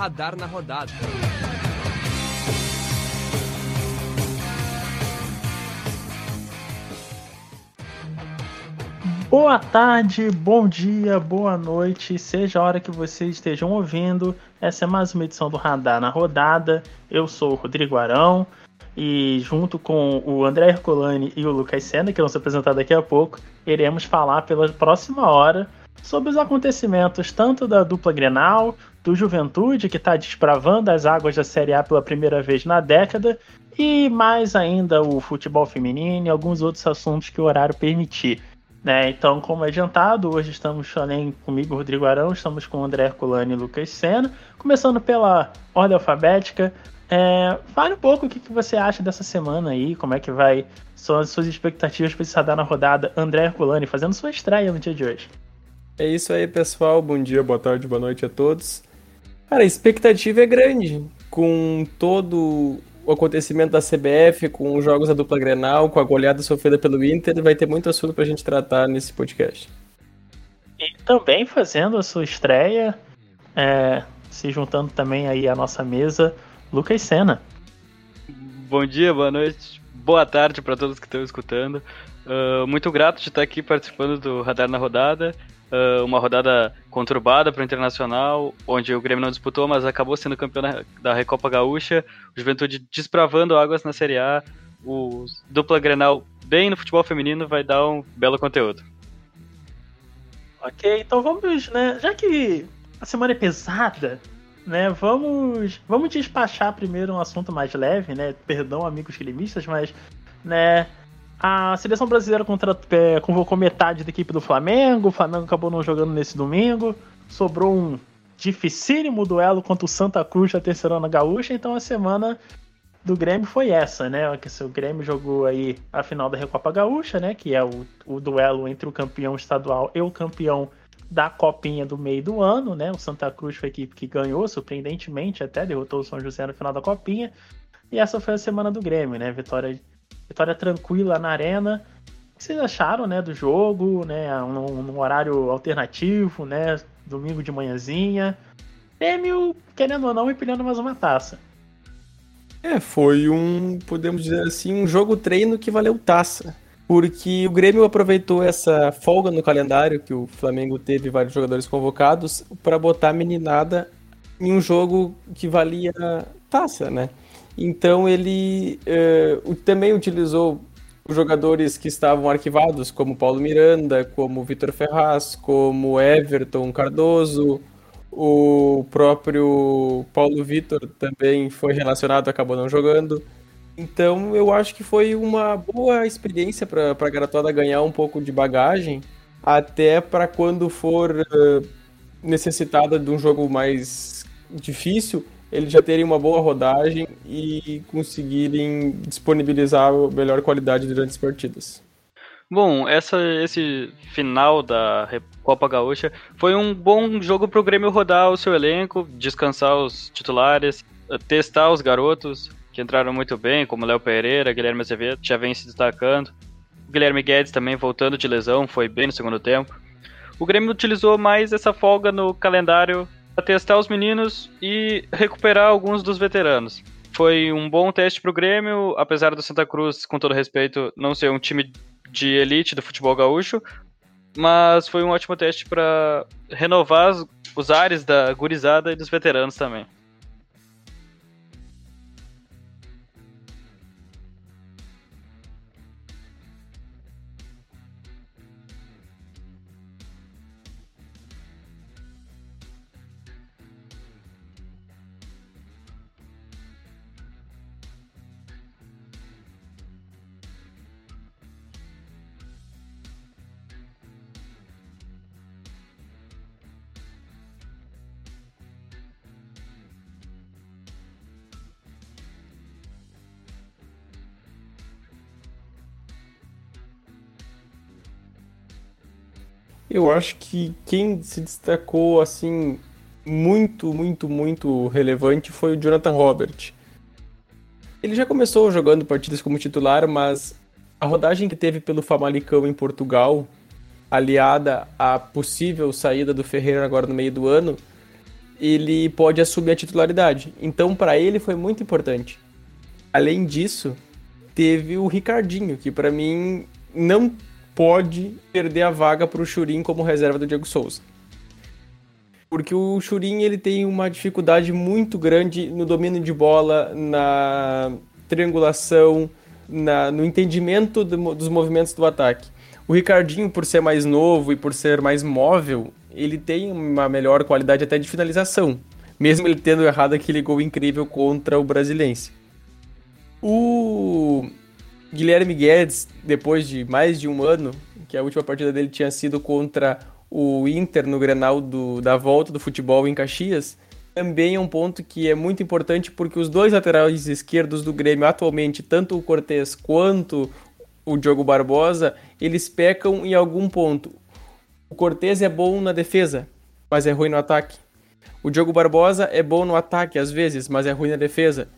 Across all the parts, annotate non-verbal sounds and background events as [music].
Radar na Rodada. Boa tarde, bom dia, boa noite, seja a hora que vocês estejam ouvindo. Essa é mais uma edição do Radar na Rodada. Eu sou o Rodrigo Arão e junto com o André Herculani e o Lucas Senna, que vão se apresentar daqui a pouco, iremos falar pela próxima hora sobre os acontecimentos tanto da dupla Grenal, do Juventude, que está desbravando as águas da Série A pela primeira vez na década, e mais ainda o futebol feminino e alguns outros assuntos que o horário permitir. Né? Então, como adiantado, hoje estamos além comigo, Rodrigo Arão, estamos com André Herculani e Lucas Senna, começando pela ordem alfabética. É, fale um pouco o que, que você acha dessa semana aí, como é que vai, são as suas expectativas para dar na rodada André Herculani, fazendo sua estreia no dia de hoje. É isso aí, pessoal. Bom dia, boa tarde, boa noite a todos. Cara, a expectativa é grande com todo o acontecimento da CBF, com os jogos da dupla Grenal, com a goleada sofrida pelo Inter, vai ter muito assunto pra gente tratar nesse podcast. E também fazendo a sua estreia, é, se juntando também aí à nossa mesa, Lucas Senna. Bom dia, boa noite, boa tarde para todos que estão escutando. Uh, muito grato de estar aqui participando do Radar na Rodada. Uh, uma rodada conturbada para o Internacional, onde o Grêmio não disputou, mas acabou sendo campeão da, Recopa Gaúcha. O Juventude desbravando águas na Série A. O dupla Grenal bem no futebol feminino vai dar um belo conteúdo. Ok, então vamos, né? Já que a semana é pesada, né? Vamos, vamos despachar primeiro um assunto mais leve, né? Perdão, amigos gremistas, mas, né? A seleção brasileira contra, é, convocou metade da equipe do Flamengo. O Flamengo acabou não jogando nesse domingo. Sobrou um dificílimo duelo contra o Santa Cruz da terceira gaúcha. Então a semana do Grêmio foi essa, né? O Grêmio jogou aí a final da Recopa Gaúcha, né? Que é o, o duelo entre o campeão estadual e o campeão da copinha do meio do ano, né? O Santa Cruz foi a equipe que ganhou, surpreendentemente, até derrotou o São José no final da copinha. E essa foi a semana do Grêmio, né? Vitória vitória tranquila na arena. O que vocês acharam, né, do jogo, né, num, num horário alternativo, né, domingo de manhãzinha. Grêmio, querendo ou não, empilhando mais uma taça. É, foi um, podemos dizer assim, um jogo treino que valeu taça. Porque o Grêmio aproveitou essa folga no calendário, que o Flamengo teve vários jogadores convocados, para botar a meninada em um jogo que valia taça, né? Então ele uh, também utilizou jogadores que estavam arquivados, como Paulo Miranda, como Vitor Ferraz, como Everton Cardoso, o próprio Paulo Vitor também foi relacionado, acabou não jogando. Então eu acho que foi uma boa experiência para a garotada ganhar um pouco de bagagem, até para quando for uh, necessitada de um jogo mais difícil, eles já terem uma boa rodagem e conseguirem disponibilizar a melhor qualidade durante as partidas. Bom, essa, esse final da Copa Gaúcha foi um bom jogo para o Grêmio rodar o seu elenco, descansar os titulares, testar os garotos que entraram muito bem, como Léo Pereira, Guilherme Azevedo, já vem se destacando. Guilherme Guedes também voltando de lesão, foi bem no segundo tempo. O Grêmio utilizou mais essa folga no calendário testar os meninos e recuperar alguns dos veteranos. Foi um bom teste para o Grêmio, apesar do Santa Cruz, com todo respeito, não ser um time de elite do futebol gaúcho, mas foi um ótimo teste para renovar os ares da gurizada e dos veteranos também. Eu acho que quem se destacou assim muito, muito, muito relevante foi o Jonathan Robert. Ele já começou jogando partidas como titular, mas a rodagem que teve pelo Famalicão em Portugal, aliada à possível saída do Ferreira agora no meio do ano, ele pode assumir a titularidade. Então, para ele foi muito importante. Além disso, teve o Ricardinho, que para mim não pode perder a vaga para o Churin como reserva do Diego Souza. Porque o Churin ele tem uma dificuldade muito grande no domínio de bola, na triangulação, na, no entendimento do, dos movimentos do ataque. O Ricardinho, por ser mais novo e por ser mais móvel, ele tem uma melhor qualidade até de finalização, mesmo ele tendo errado aquele gol incrível contra o Brasilense. O Guilherme Guedes, depois de mais de um ano, que a última partida dele tinha sido contra o Inter no Grenal do, da volta do futebol em Caxias, também é um ponto que é muito importante porque os dois laterais esquerdos do Grêmio atualmente, tanto o Cortez quanto o Diogo Barbosa, eles pecam em algum ponto. O Cortez é bom na defesa, mas é ruim no ataque. O Diogo Barbosa é bom no ataque às vezes, mas é ruim na defesa.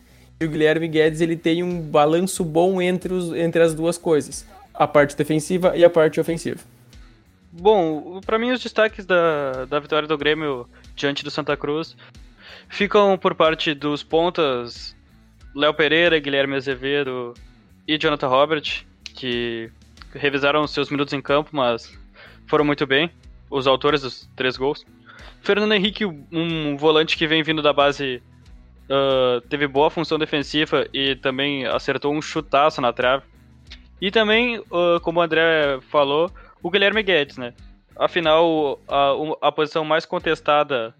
O Guilherme Guedes ele tem um balanço bom entre, os, entre as duas coisas, a parte defensiva e a parte ofensiva. Bom, para mim os destaques da, da vitória do Grêmio diante do Santa Cruz ficam por parte dos pontas Léo Pereira, Guilherme Azevedo e Jonathan Robert, que revisaram seus minutos em campo, mas foram muito bem. Os autores dos três gols. Fernando Henrique, um volante que vem vindo da base, uh, teve boa função defensiva e também acertou um chutaço na trave. E também, uh, como o André falou, o Guilherme Guedes, né? Afinal, a, a posição mais contestada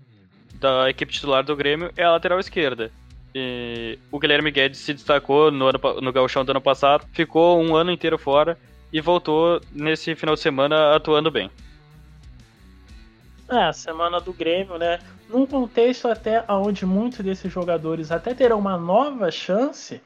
da equipe titular do Grêmio é a lateral esquerda. E o Guilherme Guedes se destacou no, ano, no gauchão do ano passado, ficou um ano inteiro fora e voltou nesse final de semana atuando bem. É, a semana do Grêmio, né? Num contexto até onde muitos desses jogadores até terão uma nova chance,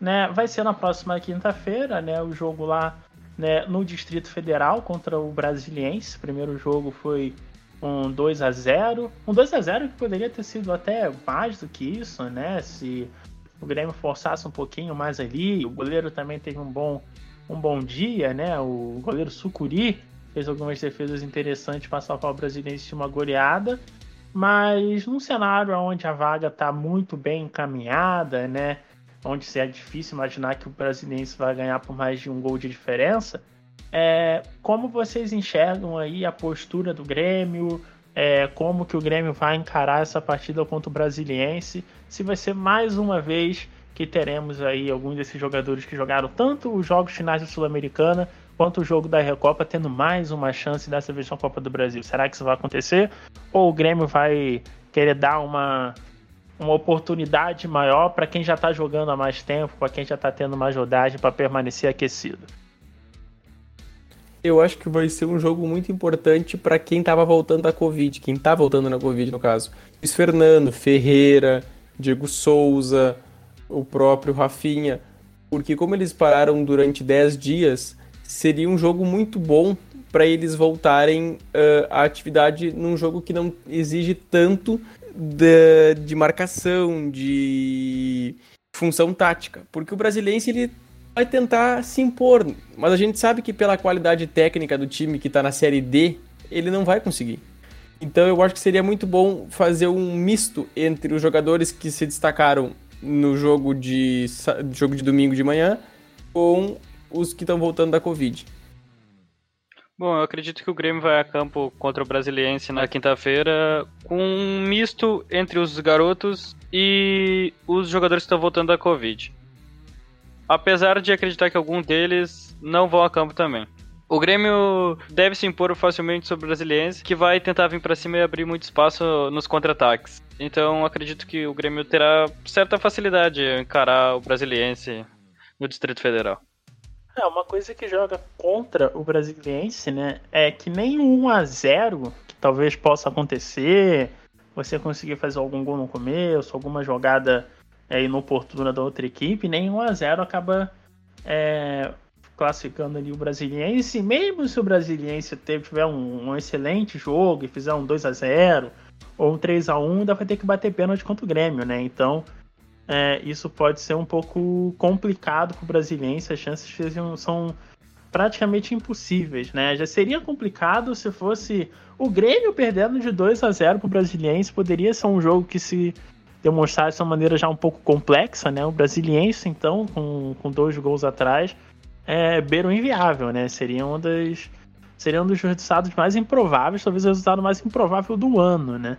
né? Vai ser na próxima quinta-feira, né? O jogo lá né, no Distrito Federal contra o Brasiliense. Primeiro jogo foi um 2 a 0 Um 2 a 0 que poderia ter sido até mais do que isso, né? Se o Grêmio forçasse um pouquinho mais ali. O goleiro também teve um bom, um bom dia, né? O goleiro Sucuri fez algumas defesas interessantes para salvar o Brasiliense de uma goleada. Mas num cenário onde a vaga está muito bem encaminhada, né? Onde é difícil imaginar que o Brasiliense vai ganhar por mais de um gol de diferença, é, como vocês enxergam aí a postura do Grêmio? É, como que o Grêmio vai encarar essa partida contra o Brasiliense? Se vai ser mais uma vez que teremos aí alguns desses jogadores que jogaram tanto os jogos finais da Sul-Americana quanto o jogo da Recopa tendo mais uma chance dessa vez Copa do Brasil. Será que isso vai acontecer? Ou o Grêmio vai querer dar uma, uma oportunidade maior para quem já está jogando há mais tempo, para quem já está tendo mais rodagem para permanecer aquecido? eu acho que vai ser um jogo muito importante para quem tava voltando da Covid, quem tá voltando na Covid, no caso. Luiz Fernando, Ferreira, Diego Souza, o próprio Rafinha. Porque como eles pararam durante 10 dias, seria um jogo muito bom para eles voltarem uh, à atividade num jogo que não exige tanto de, de marcação, de função tática. Porque o brasileiro ele vai tentar se impor, mas a gente sabe que pela qualidade técnica do time que está na Série D, ele não vai conseguir. Então eu acho que seria muito bom fazer um misto entre os jogadores que se destacaram no jogo de, jogo de domingo de manhã com os que estão voltando da Covid. Bom, eu acredito que o Grêmio vai a campo contra o Brasiliense na quinta-feira com um misto entre os garotos e os jogadores que estão voltando da Covid apesar de acreditar que algum deles não vão a campo também. O Grêmio deve se impor facilmente sobre o Brasiliense, que vai tentar vir para cima e abrir muito espaço nos contra-ataques. Então acredito que o Grêmio terá certa facilidade em encarar o Brasiliense no Distrito Federal. É, uma coisa que joga contra o Brasiliense, né, é que nem 1 a 0 que talvez possa acontecer, você conseguir fazer algum gol no começo, alguma jogada é, inoportuna da outra equipe, nem 1 a 0 acaba é, classificando ali o Brasiliense. Mesmo se o Brasiliense tiver um, um, excelente jogo e fizer um 2 a 0 ou um 3 a 1 ainda vai ter que bater pênalti contra o Grêmio, né? Então é, isso pode ser um pouco complicado para o Brasiliense. As chances são praticamente impossíveis, né? Já seria complicado se fosse o Grêmio perdendo de 2 a 0 pro Brasiliense, poderia ser um jogo que se demonstrasse de uma maneira já um pouco complexa, né? O Brasiliense, então, com, com dois gols atrás, é beira o inviável, né? Seria um seria um dos resultados mais improváveis, talvez o resultado mais improvável do ano, né?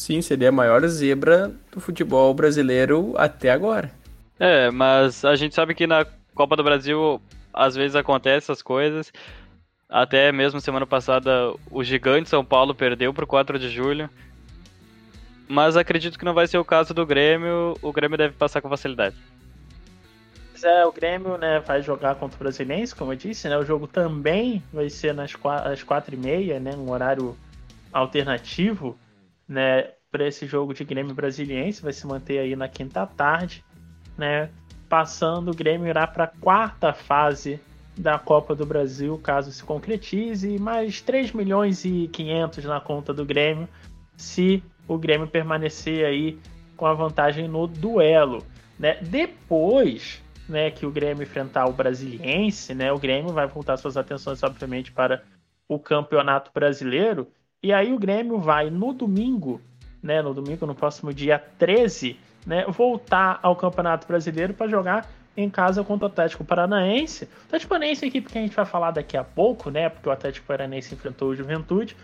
Sim, seria a maior zebra do futebol brasileiro até agora. É, mas a gente sabe que na Copa do Brasil às vezes acontecem essas coisas. Até mesmo semana passada o gigante São Paulo perdeu pro 4 de julho. Mas acredito que não vai ser o caso do Grêmio. O Grêmio deve passar com facilidade. É, o Grêmio né, vai jogar contra o Brasiliense, como eu disse, né? O jogo também vai ser nas às quatro e meia, né? Um horário alternativo, né? Para esse jogo de Grêmio Brasiliense, vai se manter aí na quinta tarde, né? Passando, o Grêmio irá para a quarta fase da Copa do Brasil, caso se concretize, mais 3 milhões e 500 na conta do Grêmio, se o Grêmio permanecer aí com a vantagem no duelo. Né? Depois né, que o Grêmio enfrentar o Brasiliense, né, o Grêmio vai voltar suas atenções, obviamente, para o Campeonato Brasileiro. E aí o Grêmio vai no domingo, né, no domingo, no próximo dia 13, né, voltar ao Campeonato Brasileiro para jogar em casa contra o Atlético Paranaense. O Atlético Paranaense é a equipe que a gente vai falar daqui a pouco, né, porque o Atlético Paranaense enfrentou o Juventude,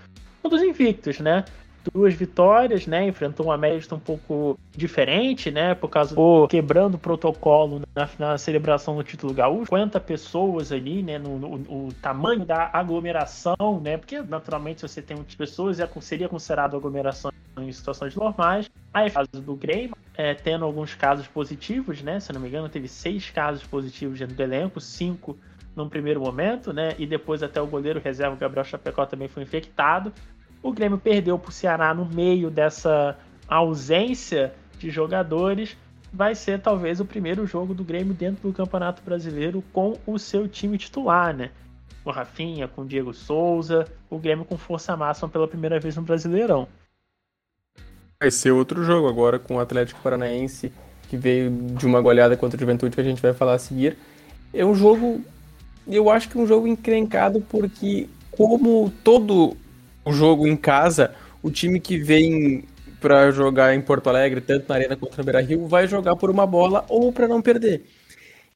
um dos invictos, né? Duas vitórias, né? Enfrentou uma América um pouco diferente, né? Por causa do quebrando o protocolo na, na celebração do título gaúcho. 50 pessoas ali, né? No, no, o tamanho da aglomeração, né? Porque naturalmente se você tem muitas pessoas, é, seria considerado aglomeração em situações normais. Aí, fase do Grêmio, é, tendo alguns casos positivos, né? Se não me engano, teve seis casos positivos dentro do elenco, cinco num primeiro momento, né? E depois até o goleiro reserva, Gabriel Chapecó, também foi infectado. O Grêmio perdeu para o Ceará no meio dessa ausência de jogadores. Vai ser talvez o primeiro jogo do Grêmio dentro do Campeonato Brasileiro com o seu time titular, né? O Rafinha, com o Diego Souza, o Grêmio com força máxima pela primeira vez no Brasileirão. Vai ser outro jogo agora com o Atlético Paranaense, que veio de uma goleada contra o Juventude, que a gente vai falar a seguir. É um jogo, eu acho que é um jogo encrencado, porque como todo o jogo em casa, o time que vem para jogar em Porto Alegre, tanto na Arena quanto no Beira Rio, vai jogar por uma bola ou para não perder.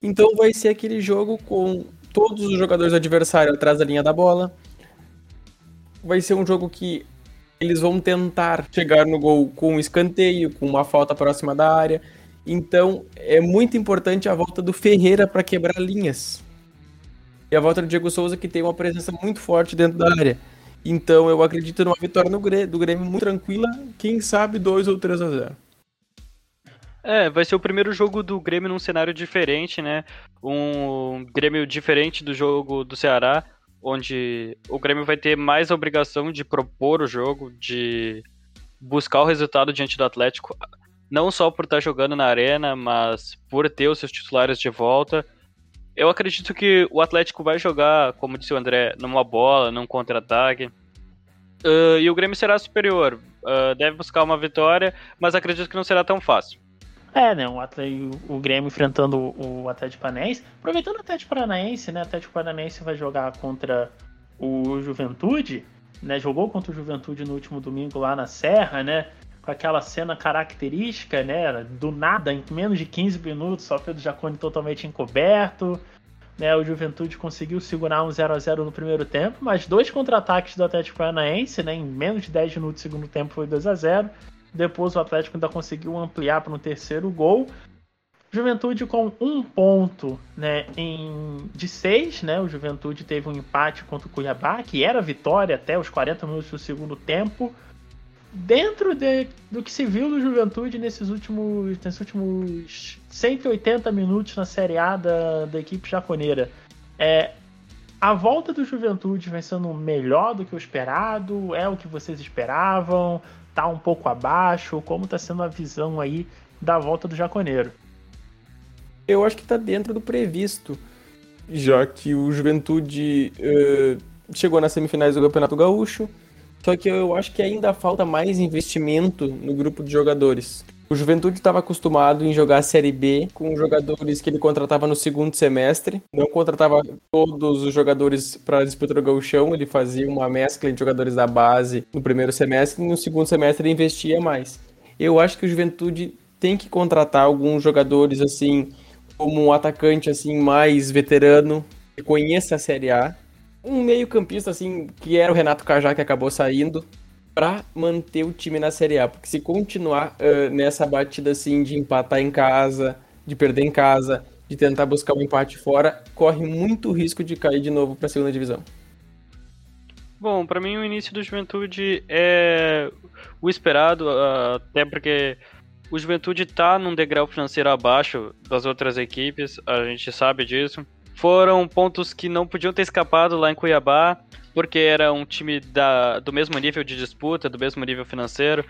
Então vai ser aquele jogo com todos os jogadores adversários atrás da linha da bola. Vai ser um jogo que eles vão tentar chegar no gol com um escanteio, com uma falta próxima da área. Então é muito importante a volta do Ferreira para quebrar linhas. E a volta do Diego Souza, que tem uma presença muito forte dentro da área. Então eu acredito numa vitória no Grêmio, do Grêmio muito tranquila, quem sabe 2 ou 3 a 0. É, vai ser o primeiro jogo do Grêmio num cenário diferente, né? Um Grêmio diferente do jogo do Ceará, onde o Grêmio vai ter mais a obrigação de propor o jogo, de buscar o resultado diante do Atlético, não só por estar jogando na arena, mas por ter os seus titulares de volta eu acredito que o Atlético vai jogar, como disse o André, numa bola, num contra-ataque. Uh, e o Grêmio será superior. Uh, deve buscar uma vitória, mas acredito que não será tão fácil. É, né? O, Atlético, o Grêmio enfrentando o Atlético Paranaense. Aproveitando o Atlético Paranaense, né? O Atlético Paranaense vai jogar contra o Juventude, né? Jogou contra o Juventude no último domingo lá na Serra, né? Com aquela cena característica, né? Do nada, em menos de 15 minutos, só Pedro Jacone totalmente encoberto. Né, o Juventude conseguiu segurar um 0 a 0 no primeiro tempo, mas dois contra-ataques do Atlético Paranaense, né, em menos de 10 minutos do segundo tempo foi 2 a 0 Depois o Atlético ainda conseguiu ampliar para um terceiro gol. Juventude com um ponto né, em, de seis, né? O Juventude teve um empate contra o Cuiabá, que era vitória até os 40 minutos do segundo tempo dentro de, do que se viu do Juventude nesses últimos, nesses últimos 180 minutos na Série A da, da equipe japoneira, é, a volta do Juventude vem sendo melhor do que o esperado? É o que vocês esperavam? Tá um pouco abaixo? Como tá sendo a visão aí da volta do Jaconeiro? Eu acho que tá dentro do previsto, já que o Juventude uh, chegou nas semifinais do Campeonato Gaúcho, só que eu acho que ainda falta mais investimento no grupo de jogadores. O Juventude estava acostumado em jogar a Série B com jogadores que ele contratava no segundo semestre. Não contratava todos os jogadores para disputar o gauchão, ele fazia uma mescla de jogadores da base no primeiro semestre e no segundo semestre ele investia mais. Eu acho que o Juventude tem que contratar alguns jogadores assim, como um atacante assim mais veterano, que conheça a Série A. Um meio-campista assim, que era o Renato Cajá que acabou saindo, para manter o time na Série A. Porque se continuar uh, nessa batida assim de empatar em casa, de perder em casa, de tentar buscar um empate fora, corre muito risco de cair de novo para a segunda divisão. Bom, para mim o início do Juventude é o esperado, até porque o Juventude está num degrau financeiro abaixo das outras equipes, a gente sabe disso. Foram pontos que não podiam ter escapado lá em Cuiabá porque era um time da, do mesmo nível de disputa, do mesmo nível financeiro.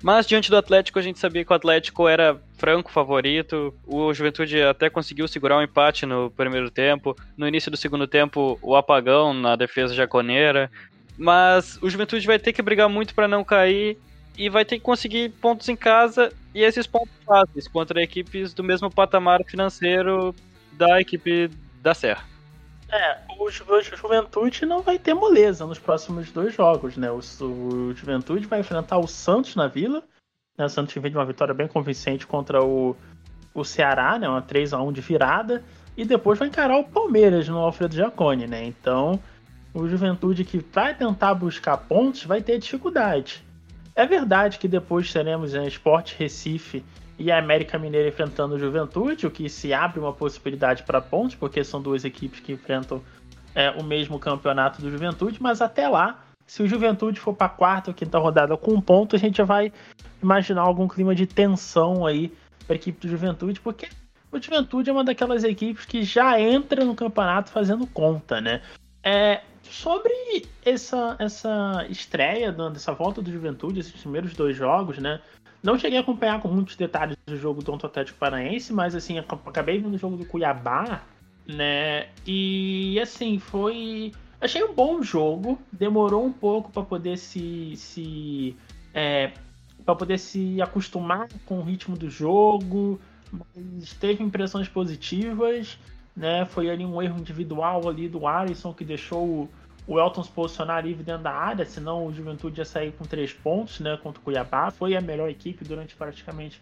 Mas diante do Atlético, a gente sabia que o Atlético era franco favorito. O Juventude até conseguiu segurar um empate no primeiro tempo. No início do segundo tempo, o apagão na defesa jaconeira. Mas o Juventude vai ter que brigar muito para não cair e vai ter que conseguir pontos em casa e esses pontos fáceis contra equipes do mesmo patamar financeiro da equipe da Serra. É, o, Ju o Juventude não vai ter moleza nos próximos dois jogos, né? O, o Juventude vai enfrentar o Santos na Vila. Né? O Santos vem de uma vitória bem convincente contra o, o Ceará, né? Uma 3 a 1 de virada. E depois vai encarar o Palmeiras no Alfredo Giacone, né? Então, o Juventude que vai tentar buscar pontos vai ter dificuldade. É verdade que depois teremos né, Esporte Recife e a América Mineira enfrentando o Juventude, o que se abre uma possibilidade para pontos, porque são duas equipes que enfrentam é, o mesmo campeonato do Juventude, mas até lá, se o Juventude for para a quarta ou quinta rodada com um ponto, a gente já vai imaginar algum clima de tensão aí para a equipe do Juventude, porque o Juventude é uma daquelas equipes que já entra no campeonato fazendo conta, né? É, sobre essa, essa estreia, dessa volta do Juventude, esses primeiros dois jogos, né? Não cheguei a acompanhar com muitos detalhes do jogo do Atlético Paranaense, mas assim, acabei vendo o jogo do Cuiabá, né? E assim, foi. Achei um bom jogo, demorou um pouco para poder se. se é, para poder se acostumar com o ritmo do jogo, mas teve impressões positivas, né? Foi ali um erro individual ali do Alisson que deixou o Elton se posicionar livre dentro da área, senão o Juventude ia sair com três pontos, né, contra o Cuiabá. Foi a melhor equipe durante praticamente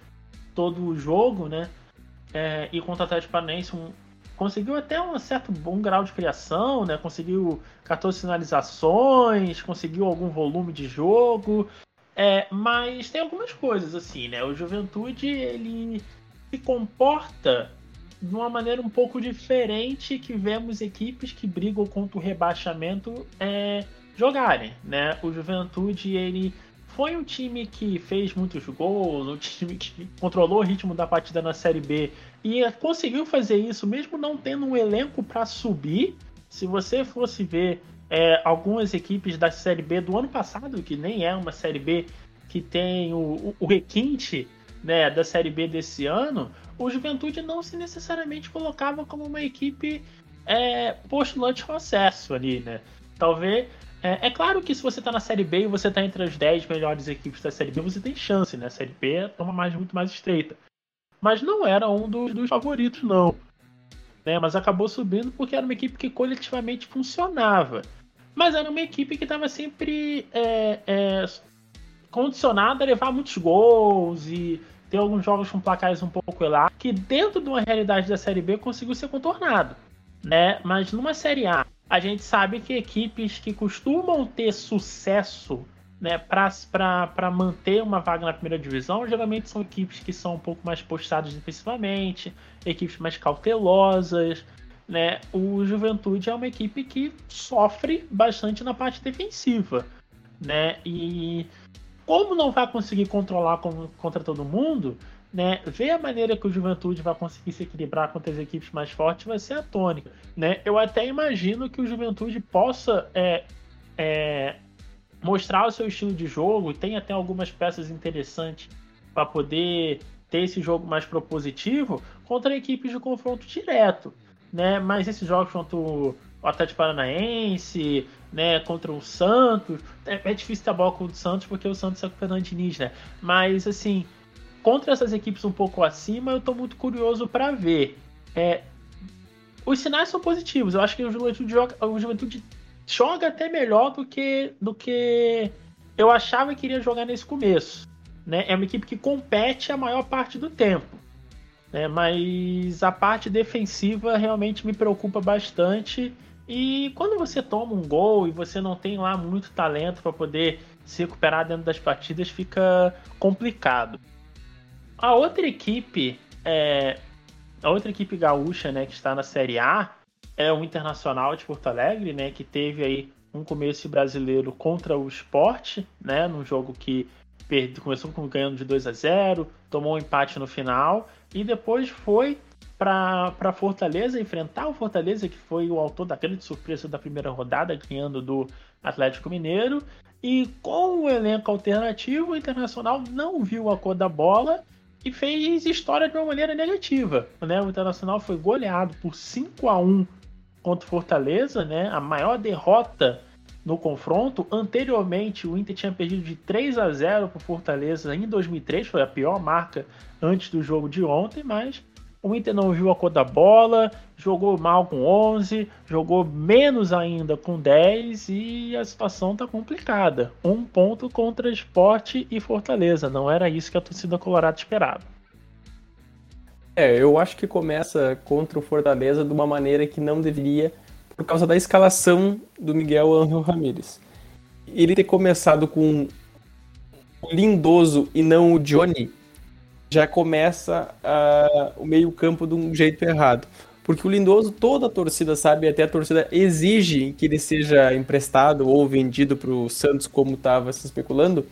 todo o jogo, né? É, e contra o Atlético Paranaense um, conseguiu até um certo bom grau de criação, né? Conseguiu 14 sinalizações, conseguiu algum volume de jogo. É, mas tem algumas coisas assim, né? O Juventude ele se comporta de uma maneira um pouco diferente que vemos equipes que brigam contra o rebaixamento é, jogarem, né? O Juventude ele foi um time que fez muitos gols, um [laughs] time que controlou o ritmo da partida na Série B e conseguiu fazer isso mesmo não tendo um elenco para subir. Se você fosse ver é, algumas equipes da Série B do ano passado, que nem é uma Série B que tem o, o, o requinte né, da Série B desse ano, o Juventude não se necessariamente colocava como uma equipe é, postulante ao acesso ali, né? Talvez. É, é, claro que se você tá na Série B e você tá entre as 10 melhores equipes da Série B, você tem chance, né? A Série B é mais, muito mais estreita. Mas não era um dos, dos favoritos, não. Né? Mas acabou subindo porque era uma equipe que coletivamente funcionava. Mas era uma equipe que estava sempre é, é, condicionada a levar muitos gols e tem alguns jogos com placares um pouco lá que dentro de uma realidade da Série B conseguiu ser contornado, né? Mas numa Série A, a gente sabe que equipes que costumam ter sucesso né, para manter uma vaga na primeira divisão, geralmente são equipes que são um pouco mais postadas defensivamente, equipes mais cautelosas. Né? O Juventude é uma equipe que sofre bastante na parte defensiva. Né? E como não vai conseguir controlar contra todo mundo, né, ver a maneira que o Juventude vai conseguir se equilibrar contra as equipes mais fortes vai ser a tônica. Né? Eu até imagino que o Juventude possa é, é, mostrar o seu estilo de jogo tem até algumas peças interessantes para poder ter esse jogo mais propositivo contra equipes de confronto direto. Né? Mas esses jogos contra o Atlético Paranaense, né, contra o Santos. É, é difícil bola contra o Santos porque o Santos é o Fernando Diniz, né? Mas, assim, contra essas equipes um pouco acima, eu estou muito curioso para ver. É, os sinais são positivos. Eu acho que o Juventude joga, o Juventude joga até melhor do que, do que eu achava que iria jogar nesse começo. Né? É uma equipe que compete a maior parte do tempo. Né? Mas a parte defensiva realmente me preocupa bastante. E quando você toma um gol e você não tem lá muito talento para poder se recuperar dentro das partidas, fica complicado. A outra equipe, é, a outra equipe gaúcha, né, que está na Série A, é o Internacional de Porto Alegre, né, que teve aí um começo brasileiro contra o Esporte, né, num jogo que perde, começou ganhando de 2 a 0, tomou um empate no final e depois foi para Fortaleza enfrentar o Fortaleza, que foi o autor da grande surpresa da primeira rodada, ganhando do Atlético Mineiro. E com o elenco alternativo, o Internacional não viu a cor da bola e fez história de uma maneira negativa. Né? O Internacional foi goleado por 5 a 1 contra o Fortaleza, né? a maior derrota no confronto. Anteriormente, o Inter tinha perdido de 3 a 0 para o Fortaleza em 2003, foi a pior marca antes do jogo de ontem, mas o Inter não viu a cor da bola, jogou mal com 11, jogou menos ainda com 10 e a situação tá complicada. Um ponto contra Esporte e Fortaleza. Não era isso que a torcida colorada esperava. É, eu acho que começa contra o Fortaleza de uma maneira que não deveria, por causa da escalação do Miguel Angel Ramírez. Ele ter começado com o Lindoso e não o Johnny já começa uh, o meio-campo de um jeito errado. Porque o Lindoso, toda a torcida sabe, até a torcida exige que ele seja emprestado ou vendido para o Santos, como estava se especulando,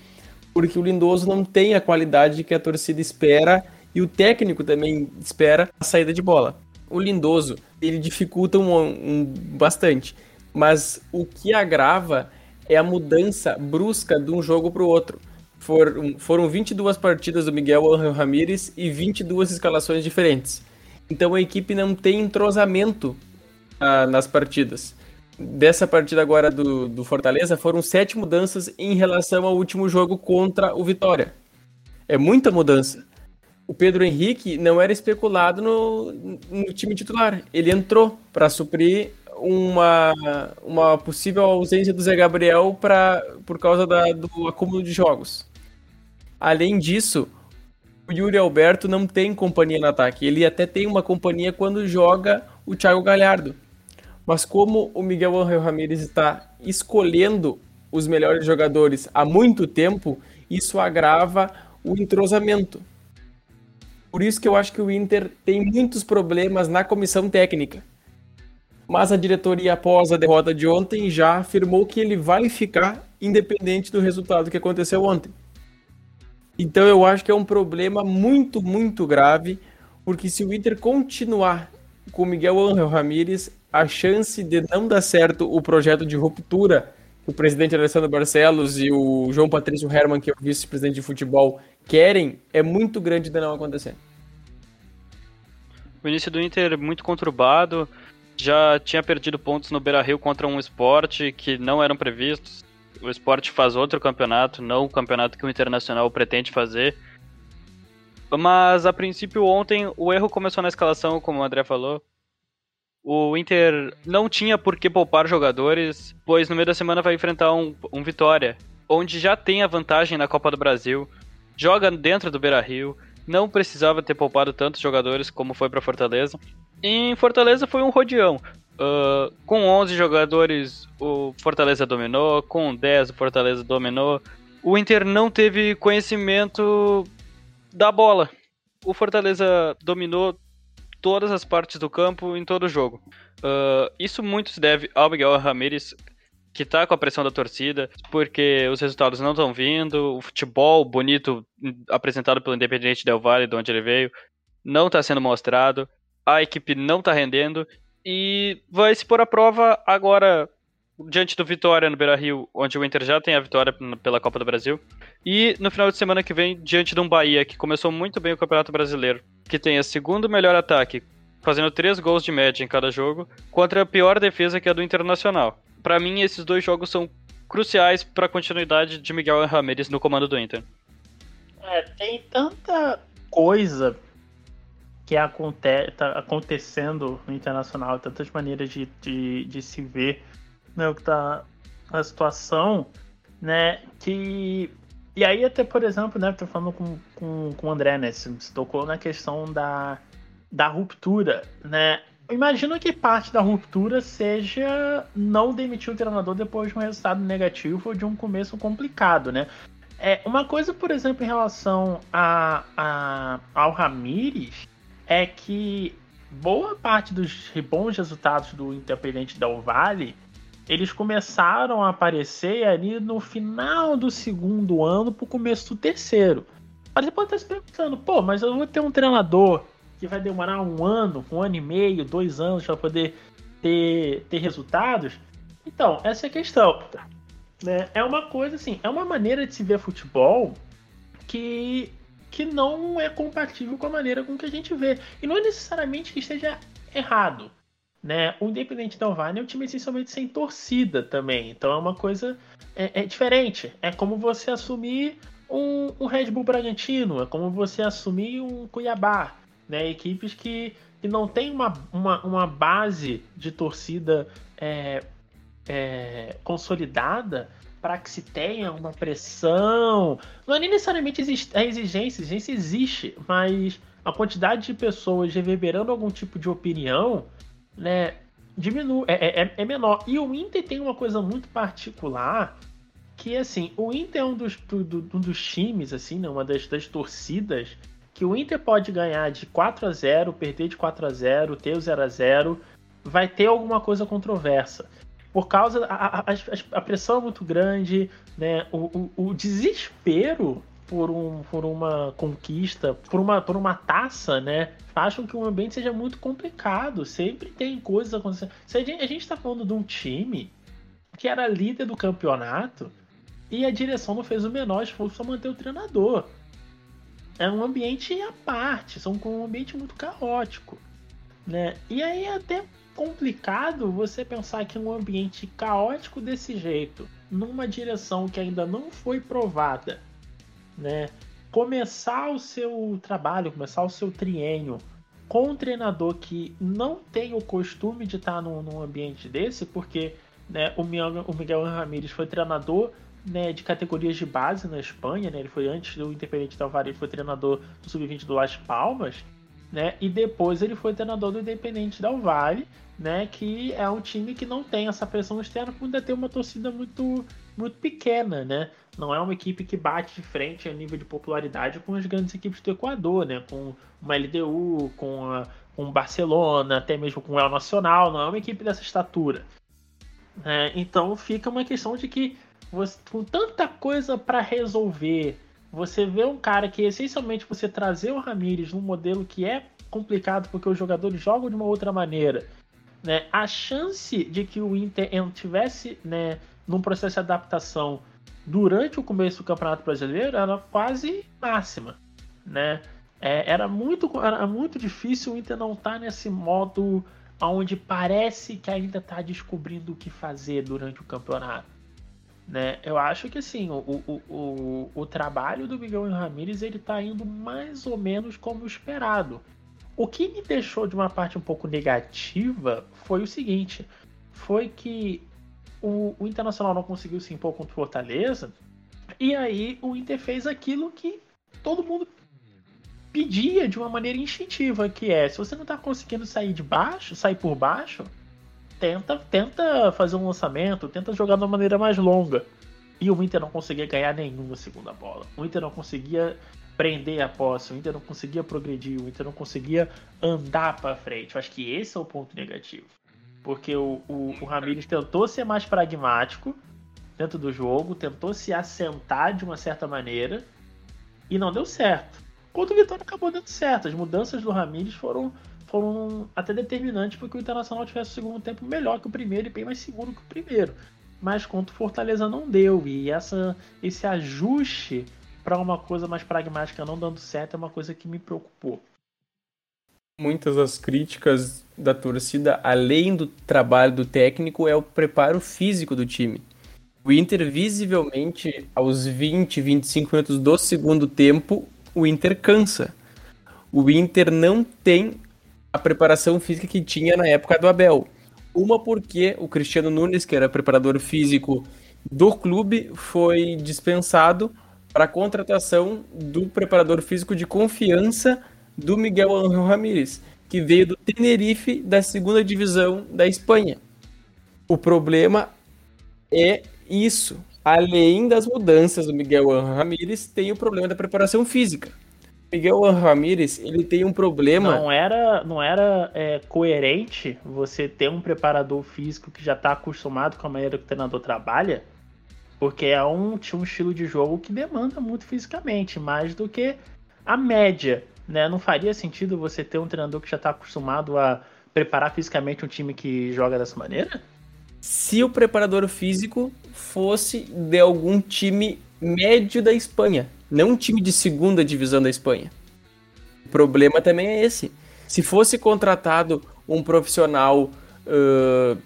porque o Lindoso não tem a qualidade que a torcida espera e o técnico também espera a saída de bola. O Lindoso, ele dificulta um, um bastante, mas o que agrava é a mudança brusca de um jogo para o outro foram, foram 22 partidas do Miguel Angel Ramírez e 22 escalações diferentes. Então a equipe não tem entrosamento ah, nas partidas. Dessa partida agora do, do Fortaleza, foram sete mudanças em relação ao último jogo contra o Vitória. É muita mudança. O Pedro Henrique não era especulado no, no time titular. Ele entrou para suprir uma, uma possível ausência do Zé Gabriel pra, por causa da, do acúmulo de jogos. Além disso, o Yuri Alberto não tem companhia no ataque. Ele até tem uma companhia quando joga o Thiago Galhardo. Mas como o Miguel Angel Ramírez está escolhendo os melhores jogadores há muito tempo, isso agrava o entrosamento. Por isso que eu acho que o Inter tem muitos problemas na comissão técnica. Mas a diretoria, após a derrota de ontem, já afirmou que ele vai ficar independente do resultado que aconteceu ontem. Então eu acho que é um problema muito, muito grave, porque se o Inter continuar com Miguel Angel Ramírez, a chance de não dar certo o projeto de ruptura que o presidente Alessandro Barcelos e o João Patrício Herman, que é o vice-presidente de futebol, querem, é muito grande de não acontecer. O início do Inter muito conturbado, já tinha perdido pontos no Beira-Rio contra um esporte que não eram previstos o esporte faz outro campeonato, não o campeonato que o Internacional pretende fazer. Mas a princípio ontem o erro começou na escalação, como o André falou. O Inter não tinha por que poupar jogadores, pois no meio da semana vai enfrentar um, um Vitória, onde já tem a vantagem na Copa do Brasil, joga dentro do Beira Rio, não precisava ter poupado tantos jogadores como foi para Fortaleza. E em Fortaleza foi um rodeão. Uh, com 11 jogadores, o Fortaleza dominou. Com 10, o Fortaleza dominou. O Inter não teve conhecimento da bola. O Fortaleza dominou todas as partes do campo em todo o jogo. Uh, isso muito se deve ao Miguel Ramírez, que tá com a pressão da torcida, porque os resultados não estão vindo, o futebol bonito apresentado pelo Independente Del Valle, de onde ele veio, não está sendo mostrado, a equipe não está rendendo e vai se pôr à prova agora diante do Vitória no Beira-Rio, onde o Inter já tem a vitória pela Copa do Brasil, e no final de semana que vem diante de um Bahia que começou muito bem o Campeonato Brasileiro, que tem o segundo melhor ataque, fazendo três gols de média em cada jogo, contra a pior defesa que é a do Internacional. Para mim, esses dois jogos são cruciais para a continuidade de Miguel Ramírez no comando do Inter. É, tem tanta coisa que aconte tá acontecendo no internacional, tantas maneiras de, de, de se ver né, o que tá a situação, né? Que. E aí, até, por exemplo, né, tô falando com, com, com o André, né? Se, se tocou na questão da, da ruptura, né? Imagino que parte da ruptura seja não demitir o treinador depois de um resultado negativo ou de um começo complicado, né? É, uma coisa, por exemplo, em relação a, a, ao Ramires é que boa parte dos bons resultados do Independente Del Vale eles começaram a aparecer ali no final do segundo ano para o começo do terceiro. Mas você pode estar se perguntando, pô, mas eu vou ter um treinador que vai demorar um ano, um ano e meio, dois anos para poder ter, ter resultados? Então, essa é a questão. Né? É uma coisa assim, é uma maneira de se ver futebol que, que não é compatível com a maneira com que a gente vê. E não é necessariamente que esteja errado. Né? O Independente Del Valle é um time essencialmente sem torcida também. Então é uma coisa é, é diferente. É como você assumir um, um, Red Bull Bragantino, é como você assumir um Cuiabá. Né? Equipes que, que não tem uma, uma, uma base de torcida é, é, consolidada para que se tenha uma pressão. Não é nem necessariamente a exigência, a exigência existe, mas a quantidade de pessoas reverberando algum tipo de opinião né, diminui, é, é, é, menor. E o Inter tem uma coisa muito particular que, assim, o Inter é um dos, do, um dos times, assim, né, uma das, das torcidas que o Inter pode ganhar de 4 a 0 perder de 4 a 0 ter o 0 a 0 vai ter alguma coisa controversa. Por causa. A, a, a pressão é muito grande, né? O, o, o desespero por, um, por uma conquista, por uma, por uma taça, né? Acham que o ambiente seja muito complicado. Sempre tem coisas acontecendo. Se a gente está falando de um time que era líder do campeonato e a direção não fez o menor esforço para manter o treinador. É um ambiente à parte, são um ambiente muito caótico, né? E aí até complicado você pensar que um ambiente caótico desse jeito, numa direção que ainda não foi provada, né? Começar o seu trabalho, começar o seu triênio com um treinador que não tem o costume de estar num, num ambiente desse, porque né, o, Miguel, Ramírez foi treinador né, de categorias de base na Espanha, né, ele foi antes do Independente del Valle, ele foi treinador do Sub-20 do Las Palmas, né, e depois ele foi treinador do Independente del Valle, né, que é um time que não tem essa pressão externa por ainda ter uma torcida muito, muito pequena, né, não é uma equipe que bate de frente a nível de popularidade com as grandes equipes do Equador, né? Com uma LDU, com, a, com Barcelona, até mesmo com o El Nacional, não é uma equipe dessa estatura. É, então fica uma questão de que você, com tanta coisa para resolver, você vê um cara que essencialmente você trazer o Ramires num modelo que é complicado porque os jogadores jogam de uma outra maneira. Né? A chance de que o Inter tivesse né, num processo de adaptação durante o começo do Campeonato Brasileiro era quase máxima, né? É, era, muito, era muito difícil o Inter não estar tá nesse modo onde parece que ainda está descobrindo o que fazer durante o campeonato. Né? Eu acho que assim, o, o, o, o trabalho do Miguel Ramírez ele está indo mais ou menos como esperado. O que me deixou de uma parte um pouco negativa foi o seguinte: foi que o, o Internacional não conseguiu se impor contra o Fortaleza. E aí o Inter fez aquilo que todo mundo pedia de uma maneira instintiva, que é, se você não está conseguindo sair de baixo, sair por baixo, tenta, tenta fazer um lançamento, tenta jogar de uma maneira mais longa. E o Inter não conseguia ganhar nenhuma segunda bola. O Inter não conseguia prender a posse, o Inter não conseguia progredir, o Inter não conseguia andar para frente. Eu acho que esse é o ponto negativo. Porque o, o, o Ramires tentou ser mais pragmático dentro do jogo, tentou se assentar de uma certa maneira e não deu certo. Contra o Vitória acabou dando certo. As mudanças do Ramires foram, foram até determinantes para que o Internacional tivesse o segundo tempo melhor que o primeiro e bem mais seguro que o primeiro. Mas contra o Fortaleza não deu. E essa, esse ajuste para uma coisa mais pragmática não dando certo é uma coisa que me preocupou muitas das críticas da torcida, além do trabalho do técnico, é o preparo físico do time. O Inter, visivelmente, aos 20, 25 minutos do segundo tempo, o Inter cansa. O Inter não tem a preparação física que tinha na época do Abel. Uma porque o Cristiano Nunes, que era preparador físico do clube, foi dispensado para a contratação do preparador físico de confiança do Miguel Angel Ramírez, que veio do Tenerife da segunda divisão da Espanha. O problema é isso. Além das mudanças do Miguel Angel Ramírez, tem o problema da preparação física. Miguel Ramírez, ele tem um problema. Não era, não era é, coerente você ter um preparador físico que já está acostumado com a maneira que o treinador trabalha, porque é um, um estilo de jogo que demanda muito fisicamente, mais do que a média. Né? Não faria sentido você ter um treinador que já está acostumado a preparar fisicamente um time que joga dessa maneira? Se o preparador físico fosse de algum time médio da Espanha, não um time de segunda divisão da Espanha. O problema também é esse. Se fosse contratado um profissional uh,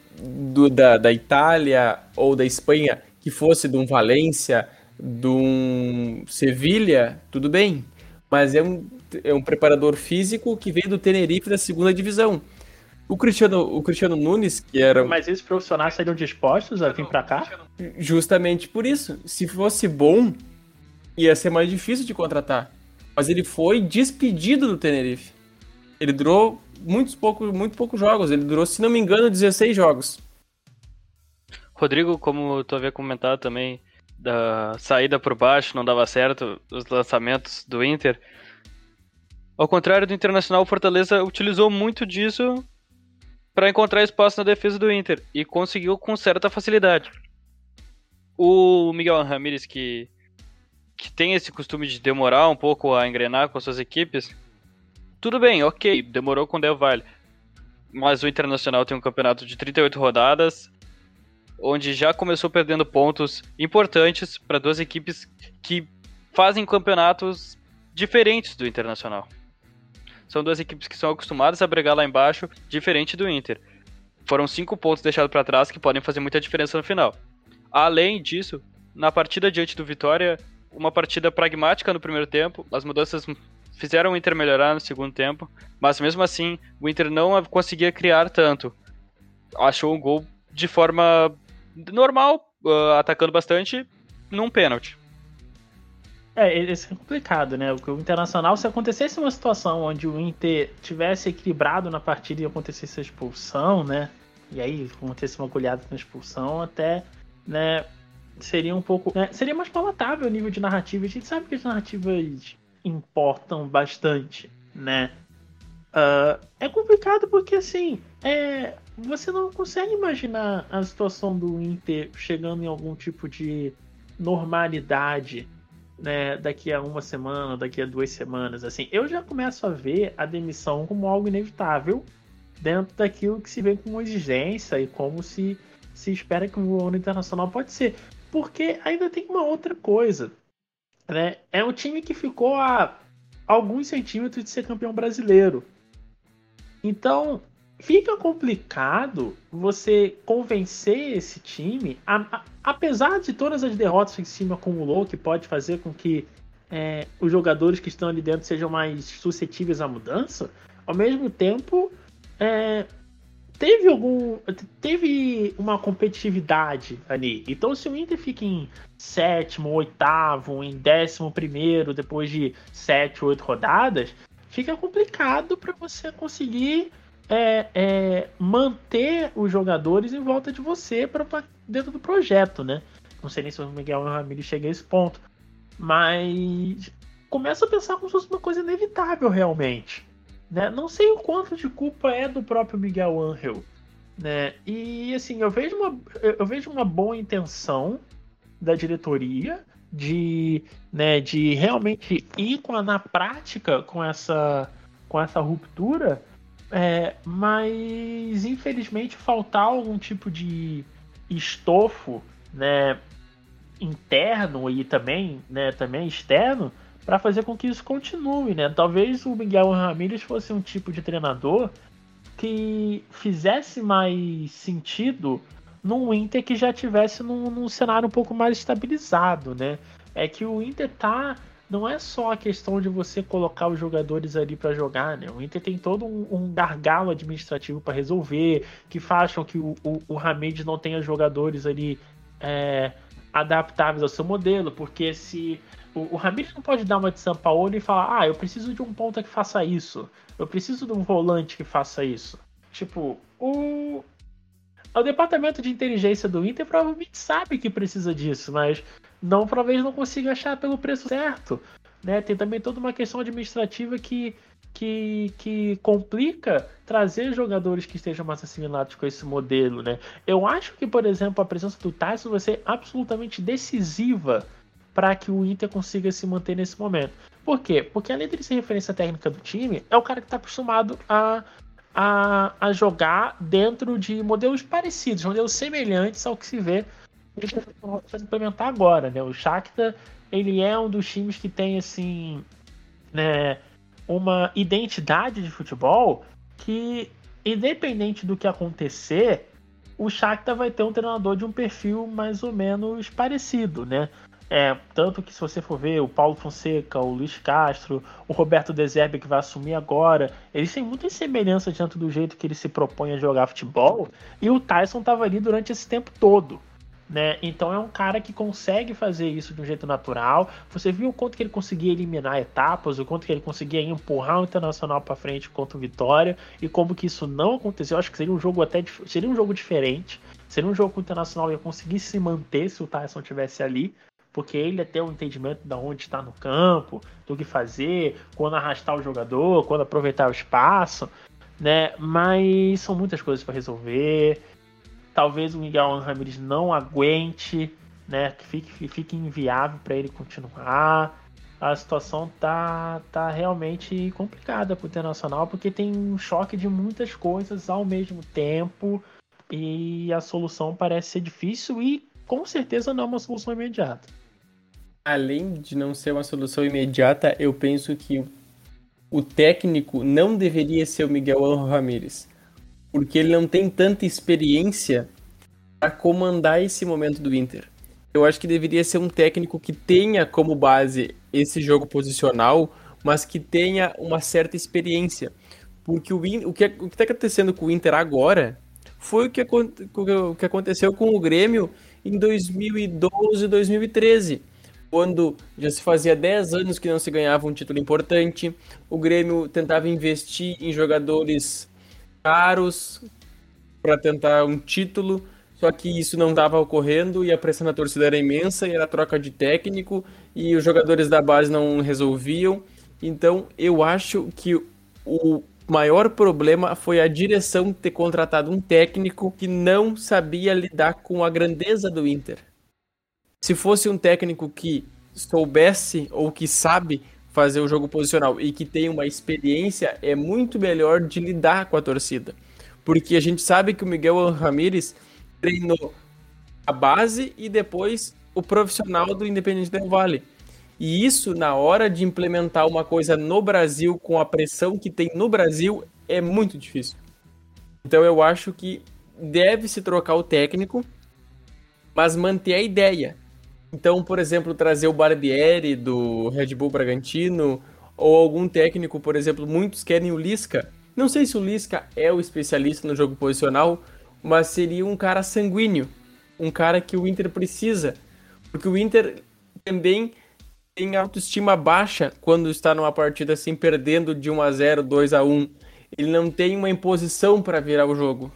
do, da, da Itália ou da Espanha que fosse de um Valência, de um Sevilha, tudo bem. Mas é um, é um preparador físico que veio do Tenerife da segunda divisão. O Cristiano, o Cristiano Nunes, que era. Mas esses profissionais seriam dispostos a vir para cá? Justamente por isso. Se fosse bom, ia ser mais difícil de contratar. Mas ele foi despedido do Tenerife. Ele durou muitos poucos, muito poucos jogos. Ele durou, se não me engano, 16 jogos. Rodrigo, como tu havia comentado também, da saída por baixo não dava certo, os lançamentos do Inter. Ao contrário do Internacional, o Fortaleza utilizou muito disso para encontrar espaço na defesa do Inter e conseguiu com certa facilidade. O Miguel Ramírez, que que tem esse costume de demorar um pouco a engrenar com suas equipes, tudo bem, ok, demorou com o Del Valle. Mas o Internacional tem um campeonato de 38 rodadas, onde já começou perdendo pontos importantes para duas equipes que fazem campeonatos diferentes do Internacional. São duas equipes que são acostumadas a brigar lá embaixo, diferente do Inter. Foram cinco pontos deixados para trás que podem fazer muita diferença no final. Além disso, na partida diante do Vitória, uma partida pragmática no primeiro tempo. As mudanças fizeram o Inter melhorar no segundo tempo, mas mesmo assim o Inter não conseguia criar tanto. Achou um gol de forma normal, uh, atacando bastante, num pênalti. É, isso é complicado, né? O Internacional, se acontecesse uma situação onde o Inter tivesse equilibrado na partida e acontecesse a expulsão, né? E aí acontecesse uma goleada na expulsão, até, né? Seria um pouco. Né, seria mais palatável o nível de narrativa. A gente sabe que as narrativas importam bastante, né? Uh, é complicado porque assim, é, você não consegue imaginar a situação do Inter chegando em algum tipo de normalidade né, daqui a uma semana, daqui a duas semanas. Assim, eu já começo a ver a demissão como algo inevitável dentro daquilo que se vê como exigência e como se, se espera que o ano internacional pode ser. Porque ainda tem uma outra coisa. Né? É um time que ficou a alguns centímetros de ser campeão brasileiro. Então, fica complicado você convencer esse time, a, a, apesar de todas as derrotas que esse acumulou, que pode fazer com que é, os jogadores que estão ali dentro sejam mais suscetíveis à mudança, ao mesmo tempo, é, teve algum. Teve uma competitividade ali. Então, se o Inter fica em sétimo, oitavo, em décimo primeiro, depois de sete, oito rodadas, fica complicado para você conseguir é, é, manter os jogadores em volta de você para dentro do projeto, né? Não sei nem se o Miguel Ramírez chega a esse ponto. Mas começa a pensar como se fosse uma coisa inevitável realmente. Né? Não sei o quanto de culpa é do próprio Miguel Angel. Né? E assim, eu vejo, uma, eu vejo uma boa intenção da diretoria de, né, de realmente ir com a, na prática com essa, com essa ruptura, é, mas infelizmente faltar algum tipo de estofo né, interno e também, né, também externo para fazer com que isso continue, né? Talvez o Miguel Ramírez fosse um tipo de treinador que fizesse mais sentido num Inter que já tivesse num, num cenário um pouco mais estabilizado, né? É que o Inter tá não é só a questão de você colocar os jogadores ali para jogar, né? O Inter tem todo um, um gargalo administrativo para resolver, que façam que o, o, o Hamid não tenha jogadores ali é, adaptáveis ao seu modelo, porque se o, o Hamid não pode dar uma de São Paulo e falar, ah, eu preciso de um ponta que faça isso, eu preciso de um volante que faça isso. Tipo, o, o departamento de inteligência do Inter provavelmente sabe que precisa disso, mas não talvez não consiga achar pelo preço certo. Né? Tem também toda uma questão administrativa que, que, que complica trazer jogadores que estejam mais assimilados com esse modelo. Né? Eu acho que, por exemplo, a presença do Tyson vai ser absolutamente decisiva para que o Inter consiga se manter nesse momento. Por quê? Porque além de ser referência técnica do time, é o cara que está acostumado a, a, a jogar dentro de modelos parecidos, modelos semelhantes ao que se vê precisa implementar agora, né? O Shakhtar, ele é um dos times que tem, assim, né, uma identidade de futebol que, independente do que acontecer, o Shakhtar vai ter um treinador de um perfil mais ou menos parecido, né? É, tanto que se você for ver o Paulo Fonseca, o Luiz Castro, o Roberto Deserbe que vai assumir agora, eles têm muita semelhança diante do jeito que ele se propõe a jogar futebol, e o Tyson estava ali durante esse tempo todo. Né? Então é um cara que consegue fazer isso de um jeito natural. Você viu o quanto que ele conseguia eliminar etapas, o quanto que ele conseguia empurrar o Internacional para frente contra o Vitória e como que isso não aconteceu. Eu acho que seria um jogo até seria um jogo diferente. Seria um jogo que o Internacional ia conseguir se manter se o Tyson tivesse ali, porque ele ter um entendimento de onde está no campo, do que fazer, quando arrastar o jogador, quando aproveitar o espaço, né? Mas são muitas coisas para resolver. Talvez o Miguel Ramirez não aguente, né? Que fique, fique inviável para ele continuar. A situação tá, tá realmente complicada para o Internacional, porque tem um choque de muitas coisas ao mesmo tempo e a solução parece ser difícil e com certeza não é uma solução imediata. Além de não ser uma solução imediata, eu penso que o técnico não deveria ser o Miguel Ramírez porque ele não tem tanta experiência para comandar esse momento do Inter. Eu acho que deveria ser um técnico que tenha como base esse jogo posicional, mas que tenha uma certa experiência. Porque o, o que está acontecendo com o Inter agora foi o que, o que aconteceu com o Grêmio em 2012, 2013 quando já se fazia 10 anos que não se ganhava um título importante, o Grêmio tentava investir em jogadores caros para tentar um título, só que isso não estava ocorrendo e a pressão da torcida era imensa e era troca de técnico e os jogadores da base não resolviam. Então eu acho que o maior problema foi a direção ter contratado um técnico que não sabia lidar com a grandeza do Inter. Se fosse um técnico que soubesse ou que sabe fazer o jogo posicional e que tem uma experiência, é muito melhor de lidar com a torcida. Porque a gente sabe que o Miguel Ramírez treinou a base e depois o profissional do Independente Del Vale. E isso, na hora de implementar uma coisa no Brasil, com a pressão que tem no Brasil, é muito difícil. Então eu acho que deve se trocar o técnico, mas manter a ideia. Então, por exemplo, trazer o Barbieri do Red Bull Bragantino ou algum técnico, por exemplo, muitos querem o Lisca. Não sei se o Lisca é o especialista no jogo posicional, mas seria um cara sanguíneo, um cara que o Inter precisa, porque o Inter também tem autoestima baixa quando está numa partida assim perdendo de 1 a 0, 2 a 1. Ele não tem uma imposição para virar o jogo.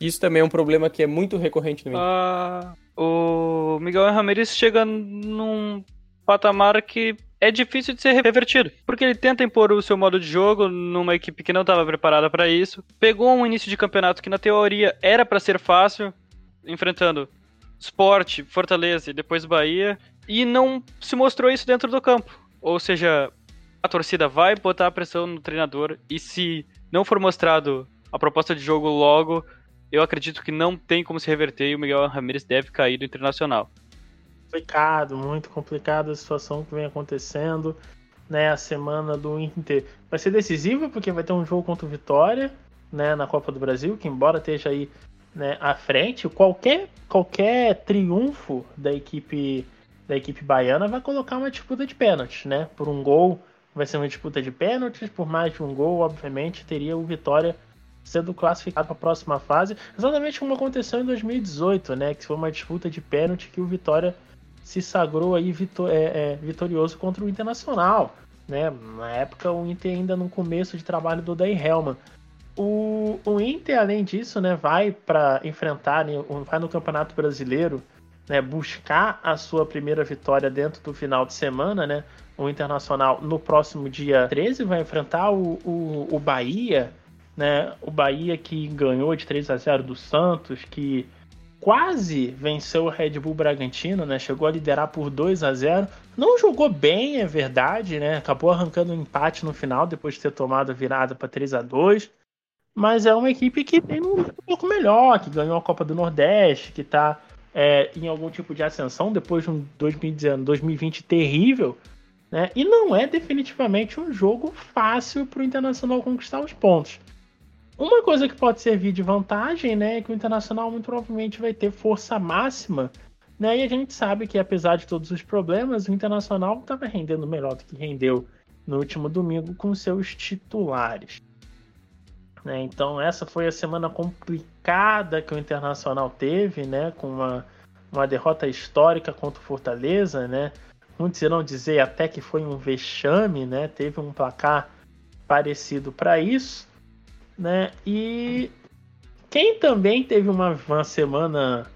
Isso também é um problema que é muito recorrente no Inter. Ah, o Miguel Ramirez chega num patamar que é difícil de ser revertido, porque ele tenta impor o seu modo de jogo numa equipe que não estava preparada para isso. Pegou um início de campeonato que na teoria era para ser fácil, enfrentando Sport, Fortaleza e depois Bahia, e não se mostrou isso dentro do campo. Ou seja, a torcida vai botar a pressão no treinador e se não for mostrado a proposta de jogo logo, eu acredito que não tem como se reverter e o Miguel Ramírez deve cair do Internacional. Complicado, muito complicado a situação que vem acontecendo. Né, a semana do Inter vai ser decisiva porque vai ter um jogo contra o Vitória né, na Copa do Brasil, que embora esteja aí né, à frente, qualquer, qualquer triunfo da equipe da equipe baiana vai colocar uma disputa de pênaltis, né? Por um gol vai ser uma disputa de pênaltis, por mais de um gol, obviamente, teria o Vitória sendo classificado para a próxima fase, exatamente como aconteceu em 2018, né? Que foi uma disputa de pênalti que o Vitória se sagrou aí vitor é, é, vitorioso contra o Internacional, né? Na época o Inter ainda no começo de trabalho do Day Helman. O, o Inter, além disso, né, vai para enfrentar, né, vai no Campeonato Brasileiro, né, buscar a sua primeira vitória dentro do final de semana, né? O Internacional no próximo dia 13 vai enfrentar o, o, o Bahia, né? O Bahia que ganhou de 3 a 0 do Santos, que quase venceu o Red Bull Bragantino, né? Chegou a liderar por 2 a 0. Não jogou bem, é verdade, né? Acabou arrancando um empate no final depois de ter tomado a virada para 3 a 2. Mas é uma equipe que tem um pouco melhor, que ganhou a Copa do Nordeste, que está é, em algum tipo de ascensão depois de um 2020 terrível. Né? E não é definitivamente um jogo fácil para o Internacional conquistar os pontos. Uma coisa que pode servir de vantagem, né, é que o Internacional muito provavelmente vai ter força máxima, né? E a gente sabe que apesar de todos os problemas, o Internacional estava rendendo melhor do que rendeu no último domingo com seus titulares. Né? Então essa foi a semana complicada que o Internacional teve, né? Com uma, uma derrota histórica contra o Fortaleza, né? Muitos irão dizer até que foi um vexame, né? Teve um placar parecido para isso né? E quem também teve uma, uma semana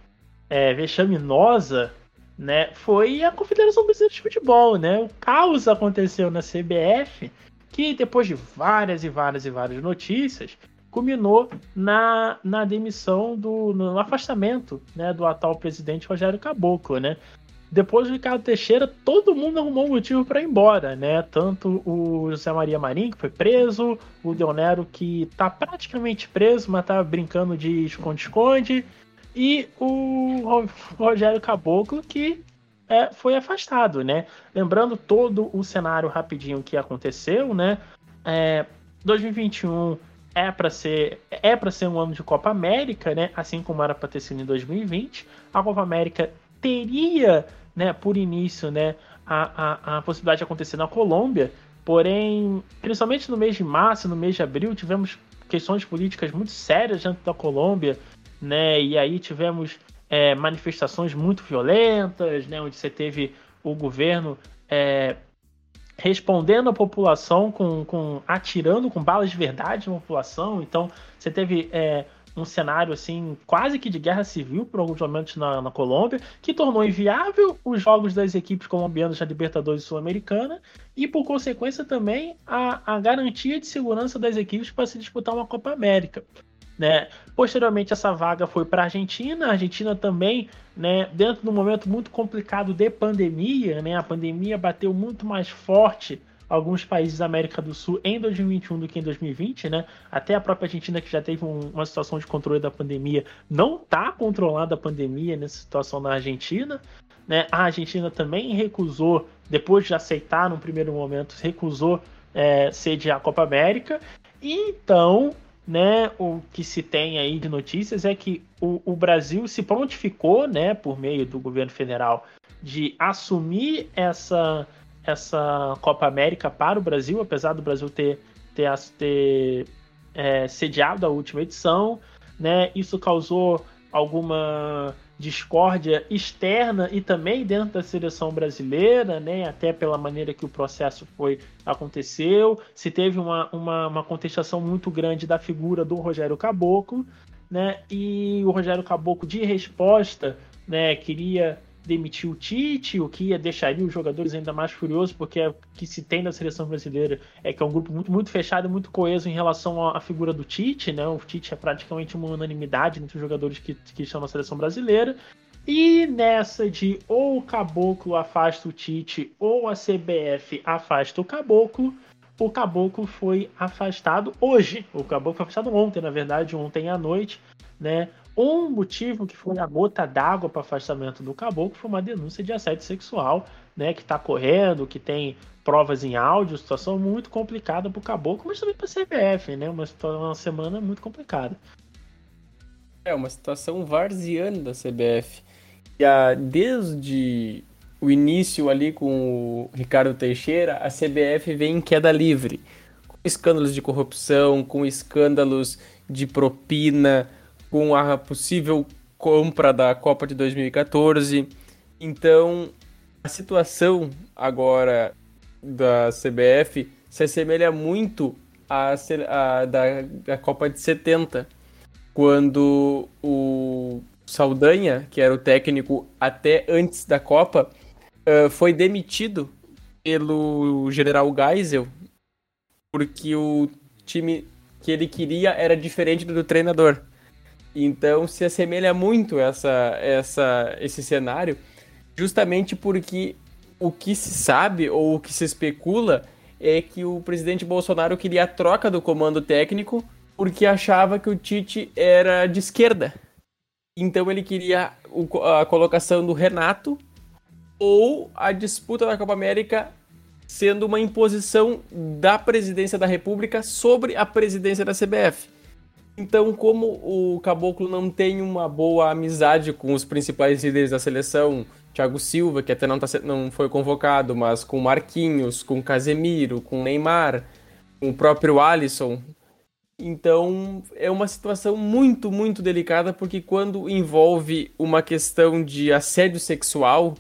é, vexaminosa, né, foi a Confederação Brasileira de Futebol, né? O caos aconteceu na CBF, que depois de várias e várias e várias notícias, culminou na, na demissão do no afastamento, né, do atual presidente Rogério Caboclo, né? Depois do Ricardo Teixeira, todo mundo arrumou um motivo para ir embora, né? Tanto o José Maria Marinho, que foi preso, o Deonero, que tá praticamente preso, mas tá brincando de esconde-esconde, e o Rogério Caboclo, que é, foi afastado, né? Lembrando todo o cenário rapidinho que aconteceu, né? É, 2021 é para ser é para ser um ano de Copa América, né? Assim como era para ter sido em 2020. A Copa América teria né, por início, né, a, a, a possibilidade de acontecer na Colômbia, porém, principalmente no mês de março, no mês de abril, tivemos questões políticas muito sérias dentro da Colômbia, né, e aí tivemos é, manifestações muito violentas, né, onde você teve o governo é, respondendo à população com, com atirando com balas de verdade na população, então você teve é, um cenário assim quase que de guerra civil por alguns momentos na, na Colômbia, que tornou inviável os jogos das equipes colombianas da Libertadores Sul-Americana e, por consequência, também a, a garantia de segurança das equipes para se disputar uma Copa América. Né? Posteriormente, essa vaga foi para a Argentina. A Argentina também, né, dentro de um momento muito complicado de pandemia, né, a pandemia bateu muito mais forte alguns países da América do Sul em 2021 do que em 2020, né? Até a própria Argentina, que já teve um, uma situação de controle da pandemia, não está controlada a pandemia nessa situação na Argentina. Né? A Argentina também recusou, depois de aceitar no primeiro momento, recusou é, sediar a Copa América. E então, né, o que se tem aí de notícias é que o, o Brasil se prontificou, né, por meio do governo federal, de assumir essa essa Copa América para o Brasil, apesar do Brasil ter, ter, ter é, sediado a última edição. Né? Isso causou alguma discórdia externa e também dentro da seleção brasileira, né? até pela maneira que o processo foi aconteceu. Se teve uma, uma, uma contestação muito grande da figura do Rogério Caboclo, né? e o Rogério Caboclo, de resposta, né, queria demitir o Tite, o que deixaria os jogadores ainda mais furiosos, porque é o que se tem na seleção brasileira é que é um grupo muito, muito fechado e muito coeso em relação à figura do Tite, né? O Tite é praticamente uma unanimidade entre os jogadores que, que estão na seleção brasileira. E nessa de ou o Caboclo afasta o Tite ou a CBF afasta o Caboclo, o Caboclo foi afastado hoje. O Caboclo foi afastado ontem, na verdade, ontem à noite, né? Um motivo que foi a gota d'água para afastamento do caboclo foi uma denúncia de assédio sexual, né, que está correndo, que tem provas em áudio, situação muito complicada para o caboclo, mas também para a CBF, né, uma, uma semana muito complicada. É uma situação varziana da CBF. E a, desde o início ali com o Ricardo Teixeira, a CBF vem em queda livre. Com escândalos de corrupção, com escândalos de propina, com a possível compra da Copa de 2014. Então, a situação agora da CBF se assemelha muito à, à da, da Copa de 70, quando o Saldanha, que era o técnico até antes da Copa, uh, foi demitido pelo general Geisel, porque o time que ele queria era diferente do treinador. Então se assemelha muito essa, essa, esse cenário, justamente porque o que se sabe ou o que se especula é que o presidente Bolsonaro queria a troca do comando técnico porque achava que o Tite era de esquerda. Então ele queria a colocação do Renato ou a disputa da Copa América sendo uma imposição da presidência da República sobre a presidência da CBF. Então, como o Caboclo não tem uma boa amizade com os principais líderes da seleção, Thiago Silva, que até não, tá, não foi convocado, mas com Marquinhos, com Casemiro, com Neymar, com o próprio Alisson. Então, é uma situação muito, muito delicada, porque quando envolve uma questão de assédio sexual,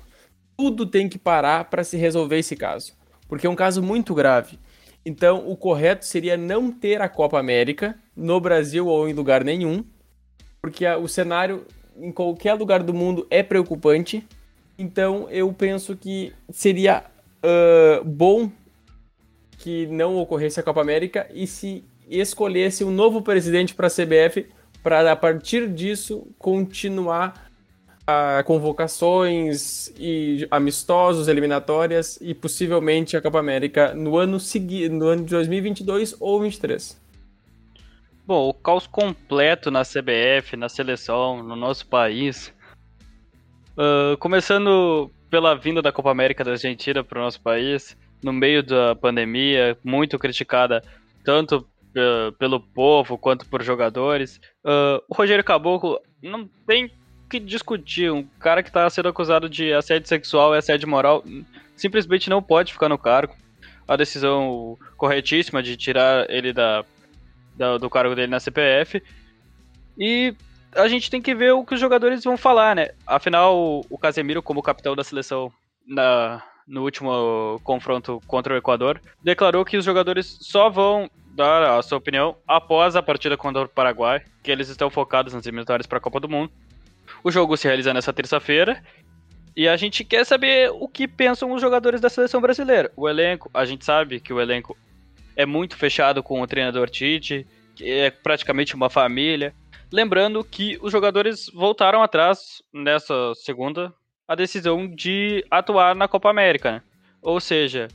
tudo tem que parar para se resolver esse caso porque é um caso muito grave. Então, o correto seria não ter a Copa América no Brasil ou em lugar nenhum, porque o cenário em qualquer lugar do mundo é preocupante. Então, eu penso que seria uh, bom que não ocorresse a Copa América e se escolhesse um novo presidente para a CBF para a partir disso continuar a convocações e amistosos, eliminatórias e possivelmente a Copa América no ano seguinte, no ano de 2022 ou 2023. Bom, o caos completo na CBF, na seleção, no nosso país. Uh, começando pela vinda da Copa América da Argentina para o nosso país, no meio da pandemia, muito criticada tanto uh, pelo povo quanto por jogadores. Uh, o Rogério Caboclo não tem que discutir. Um cara que tá sendo acusado de assédio sexual e assédio moral simplesmente não pode ficar no cargo. A decisão corretíssima de tirar ele da, da, do cargo dele na CPF. E a gente tem que ver o que os jogadores vão falar, né? Afinal, o Casemiro, como capitão da seleção na, no último confronto contra o Equador, declarou que os jogadores só vão dar a sua opinião após a partida contra o Paraguai, que eles estão focados nas eliminatórias para a Copa do Mundo. O jogo se realiza nessa terça-feira. E a gente quer saber o que pensam os jogadores da seleção brasileira. O elenco, a gente sabe que o elenco é muito fechado com o treinador Tite, que é praticamente uma família. Lembrando que os jogadores voltaram atrás nessa segunda a decisão de atuar na Copa América. Né? Ou seja,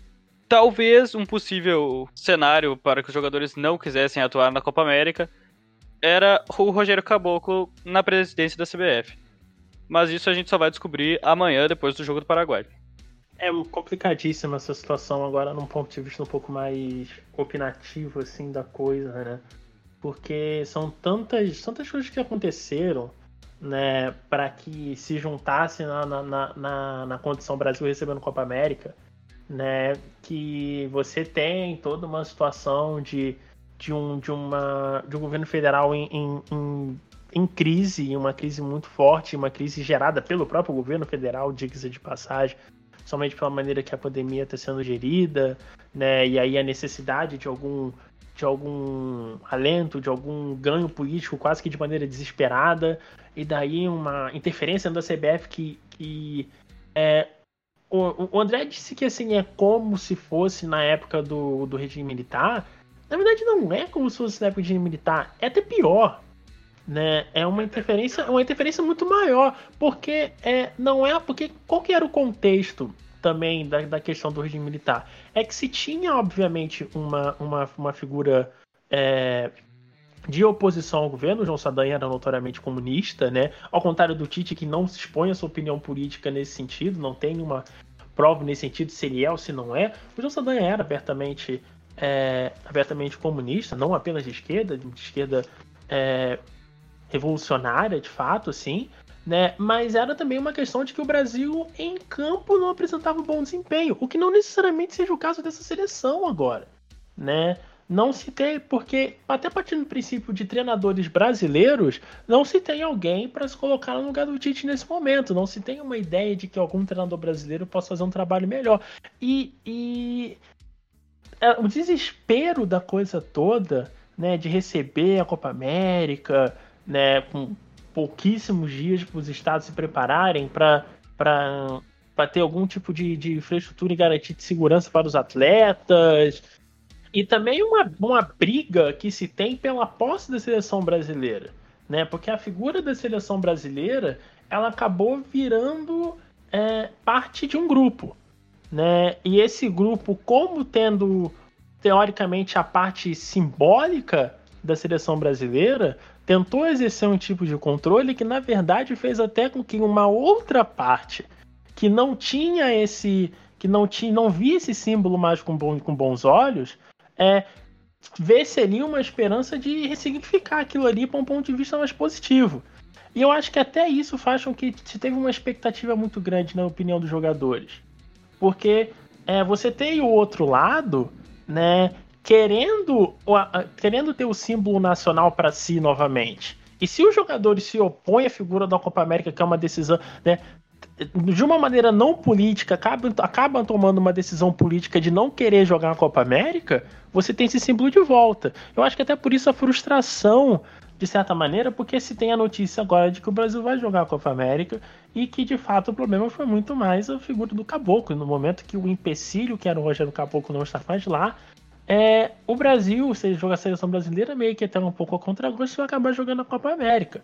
talvez um possível cenário para que os jogadores não quisessem atuar na Copa América era o Rogério Caboclo na presidência da CBF. Mas isso a gente só vai descobrir amanhã, depois do jogo do Paraguai. É complicadíssima essa situação agora, num ponto de vista um pouco mais opinativo, assim, da coisa, né? Porque são tantas, tantas coisas que aconteceram, né, para que se juntasse na, na, na, na condição Brasil recebendo Copa América, né, que você tem toda uma situação de de um, de uma, de um governo federal em, em, em, em crise, uma crise muito forte, uma crise gerada pelo próprio governo federal, diga-se de passagem, somente pela maneira que a pandemia está sendo gerida, né? E aí a necessidade de algum de algum alento, de algum ganho político quase que de maneira desesperada, e daí uma interferência da CBF que, que é, o, o André disse que assim é como se fosse na época do, do regime militar, na verdade, não é como se fosse na época de militar, é até pior. Né? É uma interferência, uma interferência muito maior, porque é, não é porque qual que era o contexto também da, da questão do regime militar? É que se tinha, obviamente, uma, uma, uma figura é, de oposição ao governo, João Sadanha era notoriamente comunista, né? Ao contrário do Tite, que não se expõe a sua opinião política nesse sentido, não tem uma prova nesse sentido se ele é ou se não é. O João Sadanha era abertamente é, abertamente comunista, não apenas de esquerda, de esquerda é, revolucionária, de fato, assim, né? Mas era também uma questão de que o Brasil em campo não apresentava bom desempenho, o que não necessariamente seja o caso dessa seleção agora, né? Não se tem, porque até partindo do princípio de treinadores brasileiros, não se tem alguém para se colocar no lugar do Tite nesse momento. Não se tem uma ideia de que algum treinador brasileiro possa fazer um trabalho melhor. E, e é, o desespero da coisa toda, né, de receber a Copa América, né, com pouquíssimos dias para os estados se prepararem para ter algum tipo de, de infraestrutura e garantia de segurança para os atletas. E também uma, uma briga que se tem pela posse da seleção brasileira. Né? Porque a figura da seleção brasileira ela acabou virando é, parte de um grupo. Né? E esse grupo, como tendo teoricamente a parte simbólica da seleção brasileira, tentou exercer um tipo de controle que na verdade fez até com que uma outra parte que não tinha esse que não tinha não via esse símbolo mais com, bom, com bons olhos é vê-se ali uma esperança de ressignificar aquilo ali para um ponto de vista mais positivo. E eu acho que até isso faz com que se teve uma expectativa muito grande na opinião dos jogadores. Porque é, você tem o outro lado, né, querendo, querendo ter o símbolo nacional para si novamente. E se os jogadores se opõem à figura da Copa América, que é uma decisão, né, de uma maneira não política, acabam, acabam tomando uma decisão política de não querer jogar a Copa América, você tem esse símbolo de volta. Eu acho que até por isso a frustração, de certa maneira, porque se tem a notícia agora de que o Brasil vai jogar a Copa América e que de fato o problema foi muito mais a figura do Caboclo. No momento que o empecilho, que era o Rogério Caboclo, não está mais lá, é, o Brasil, se jogar a seleção brasileira, meio que até um pouco a contragosto, vai acabar jogando a Copa América.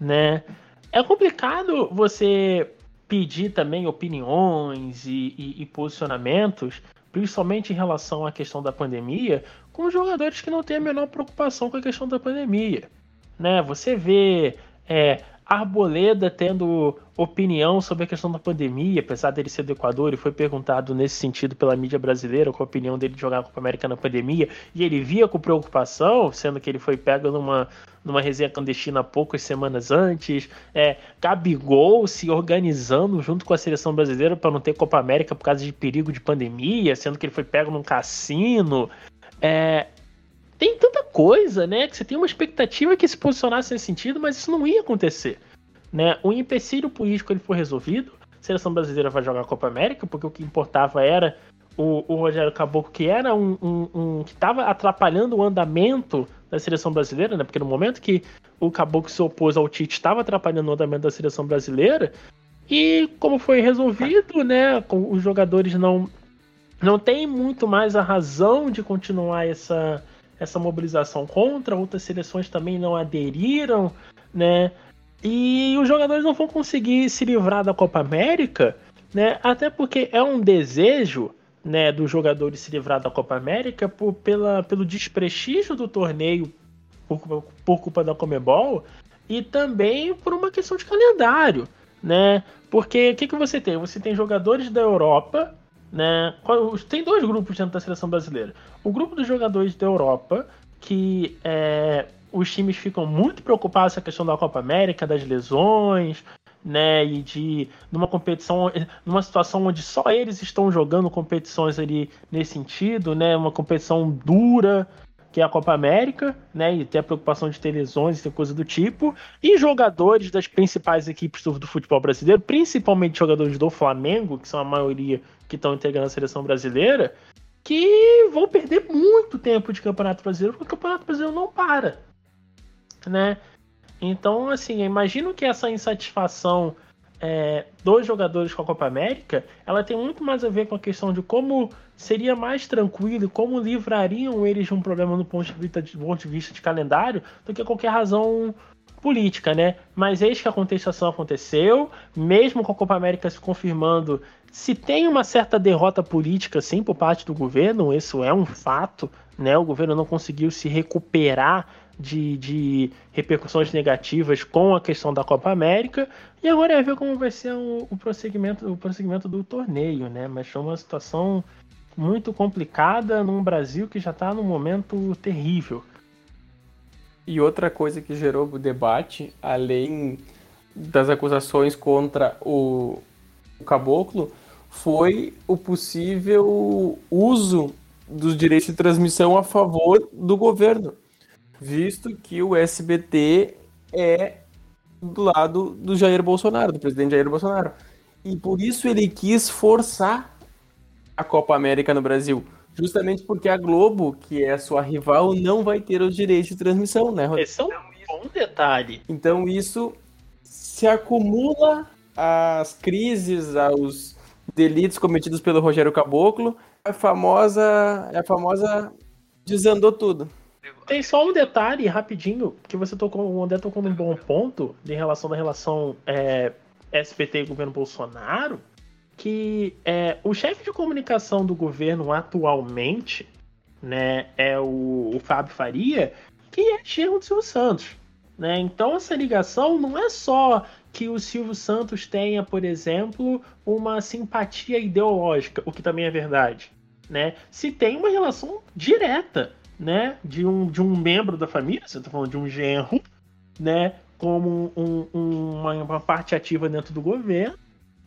Né? É complicado você pedir também opiniões e, e, e, posicionamentos, principalmente em relação à questão da pandemia, com jogadores que não têm a menor preocupação com a questão da pandemia. Né? Você vê é, Arboleda tendo opinião sobre a questão da pandemia, apesar dele ser do Equador, e foi perguntado nesse sentido pela mídia brasileira qual a opinião dele de jogar a Copa América na pandemia, e ele via com preocupação, sendo que ele foi pego numa, numa resenha clandestina poucas semanas antes, é, Gabigol se organizando junto com a seleção brasileira para não ter Copa América por causa de perigo de pandemia, sendo que ele foi pego num cassino. É, tem tanta coisa, né? Que você tem uma expectativa que se posicionasse nesse sentido, mas isso não ia acontecer. Né? O empecilho político ele foi resolvido. A seleção brasileira vai jogar a Copa América, porque o que importava era o, o Rogério Caboclo, que era um, um, um que estava atrapalhando o andamento da seleção brasileira, né? Porque no momento que o Caboclo se opôs ao Tite, estava atrapalhando o andamento da seleção brasileira. E como foi resolvido, né? Os jogadores não não têm muito mais a razão de continuar essa essa mobilização contra, outras seleções também não aderiram, né? E os jogadores não vão conseguir se livrar da Copa América, né? Até porque é um desejo, né, dos jogadores se livrar da Copa América por, pela, pelo desprestígio do torneio por, por culpa da Comebol e também por uma questão de calendário, né? Porque o que, que você tem? Você tem jogadores da Europa né? Tem dois grupos dentro da seleção brasileira. O grupo dos jogadores da Europa, que é, os times ficam muito preocupados com a questão da Copa América, das lesões, né? E de numa competição, numa situação onde só eles estão jogando competições ali nesse sentido, né? Uma competição dura, que é a Copa América, né? E ter a preocupação de ter lesões e coisa do tipo. E jogadores das principais equipes do, do futebol brasileiro, principalmente jogadores do Flamengo, que são a maioria que estão integrando a seleção brasileira, que vão perder muito tempo de Campeonato Brasileiro, porque o Campeonato Brasileiro não para, né? Então, assim, imagino que essa insatisfação é, dos jogadores com a Copa América, ela tem muito mais a ver com a questão de como seria mais tranquilo como livrariam eles de um problema no ponto de vista de, ponto de, vista de calendário do que qualquer razão política, né? Mas eis que a contestação aconteceu, mesmo com a Copa América se confirmando, se tem uma certa derrota política, sim, por parte do governo, isso é um fato, né? O governo não conseguiu se recuperar de, de repercussões negativas com a questão da Copa América, e agora é ver como vai ser o, o, prosseguimento, o prosseguimento do torneio, né? Mas foi uma situação muito complicada num Brasil que já está num momento terrível. E outra coisa que gerou debate, além das acusações contra o, o caboclo, foi o possível uso dos direitos de transmissão a favor do governo, visto que o SBT é do lado do Jair Bolsonaro, do presidente Jair Bolsonaro. E por isso ele quis forçar a Copa América no Brasil. Justamente porque a Globo, que é a sua rival, não vai ter os direitos de transmissão, né, Rodrigo? Esse é um bom detalhe. Então isso se acumula às crises, aos delitos cometidos pelo Rogério Caboclo, a famosa, a famosa desandou tudo. Tem só um detalhe rapidinho que você tocou, o André tocou num bom ponto em relação da relação é, SPT e governo Bolsonaro, que é, o chefe de comunicação do governo atualmente, né, é o, o Fábio Faria, que é Gerro do Silvio Santos. Né? Então essa ligação não é só que o Silvio Santos tenha, por exemplo, uma simpatia ideológica, o que também é verdade. Né? Se tem uma relação direta né, de, um, de um membro da família, você está falando de um genro, né, como um, um, uma, uma, parte ativa dentro do governo,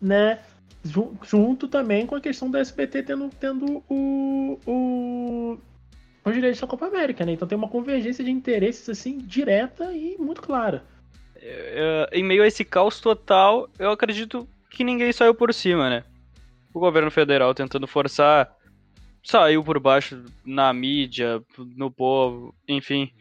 né, junto também com a questão do SBT tendo, tendo o, o, os direitos da Copa América, né? Então tem uma convergência de interesses assim direta e muito clara. É, é, em meio a esse caos total, eu acredito que ninguém saiu por cima, né? O governo federal tentando forçar saiu por baixo na mídia, no povo, enfim.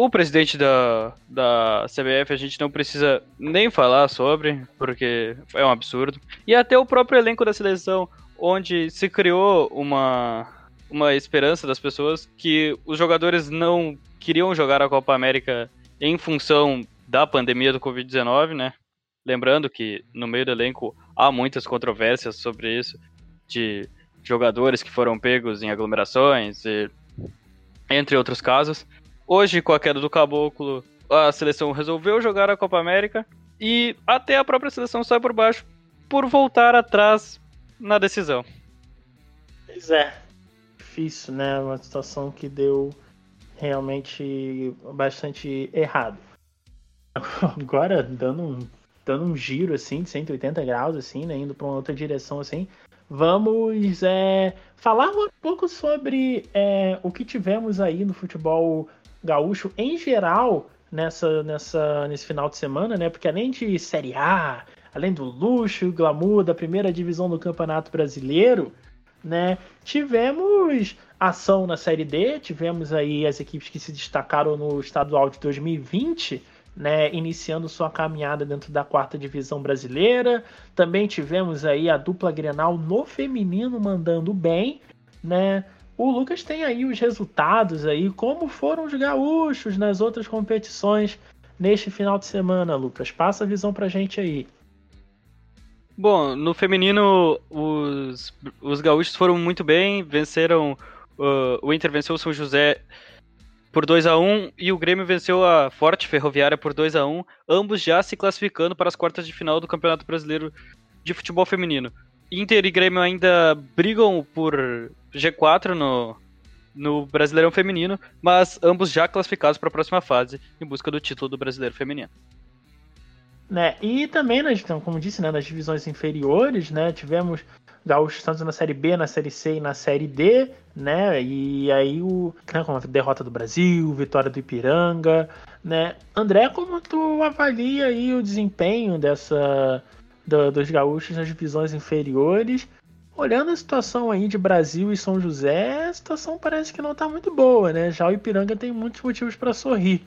O presidente da, da CBF a gente não precisa nem falar sobre, porque é um absurdo. E até o próprio elenco da seleção, onde se criou uma, uma esperança das pessoas que os jogadores não queriam jogar a Copa América em função da pandemia do Covid-19, né? Lembrando que no meio do elenco há muitas controvérsias sobre isso, de jogadores que foram pegos em aglomerações, e, entre outros casos. Hoje, com a queda do Caboclo, a seleção resolveu jogar a Copa América e até a própria seleção sai por baixo por voltar atrás na decisão. Pois é, difícil, né? Uma situação que deu realmente bastante errado. Agora, dando um, dando um giro assim de 180 graus, assim, né? Indo para uma outra direção assim vamos é, falar um pouco sobre é, o que tivemos aí no futebol gaúcho em geral nessa, nessa, nesse final de semana, né? Porque além de Série A, além do luxo e glamour da primeira divisão do Campeonato Brasileiro, né? Tivemos ação na Série D, tivemos aí as equipes que se destacaram no estadual de 2020 né, iniciando sua caminhada dentro da quarta divisão brasileira. Também tivemos aí a dupla Grenal no feminino mandando bem, né? O Lucas tem aí os resultados aí, como foram os gaúchos nas outras competições neste final de semana, Lucas. Passa a visão pra gente aí. Bom, no feminino os, os gaúchos foram muito bem, venceram uh, o Inter venceu o São José por 2 a 1 e o Grêmio venceu a Forte Ferroviária por 2 a 1 ambos já se classificando para as quartas de final do Campeonato Brasileiro de Futebol Feminino. Inter e Grêmio ainda brigam por G4 no, no Brasileirão Feminino, mas ambos já classificados para a próxima fase em busca do título do Brasileiro Feminino. Né, e também, nas, então, como disse, né, nas divisões inferiores, né, tivemos Gaúcho Santos na Série B, na Série C e na Série D, né? E aí o né, como a derrota do Brasil, vitória do Ipiranga, né? André, como tu avalia aí o desempenho dessa do, dos gaúchos nas divisões inferiores? Olhando a situação aí de Brasil e São José, a situação parece que não está muito boa, né? Já o Ipiranga tem muitos motivos para sorrir.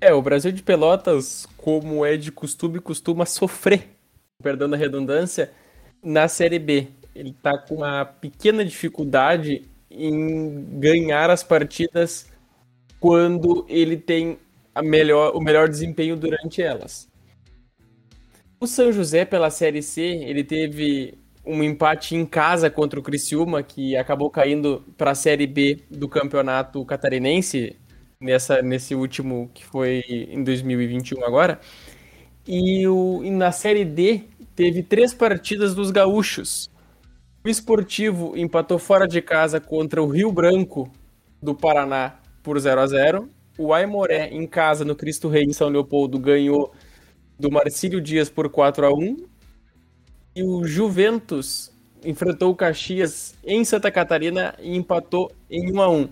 É, o Brasil de Pelotas, como é de costume, costuma sofrer, perdão da redundância, na Série B. Ele está com uma pequena dificuldade em ganhar as partidas quando ele tem a melhor, o melhor desempenho durante elas. O São José, pela Série C, ele teve um empate em casa contra o Criciúma, que acabou caindo para a Série B do Campeonato Catarinense, nessa, nesse último que foi em 2021 agora. E, o, e na Série D, teve três partidas dos gaúchos. O Esportivo empatou fora de casa contra o Rio Branco do Paraná por 0 a 0 o Aimoré em casa no Cristo Rei em São Leopoldo ganhou do Marcílio Dias por 4 a 1 o Juventus enfrentou o Caxias em Santa Catarina e empatou em 1 a 1.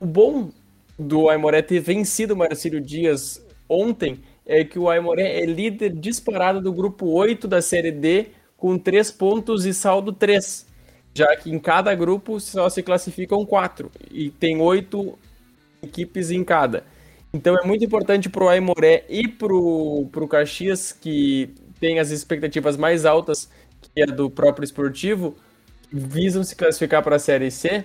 O bom do Aimoré ter vencido o Marcílio Dias ontem é que o Aimoré é líder disparado do grupo 8 da Série D com 3 pontos e saldo 3, já que em cada grupo só se classificam 4 e tem 8 equipes em cada. Então é muito importante para o Aimoré e para o Caxias, que tem as expectativas mais altas que é do próprio esportivo, visam se classificar para a Série C,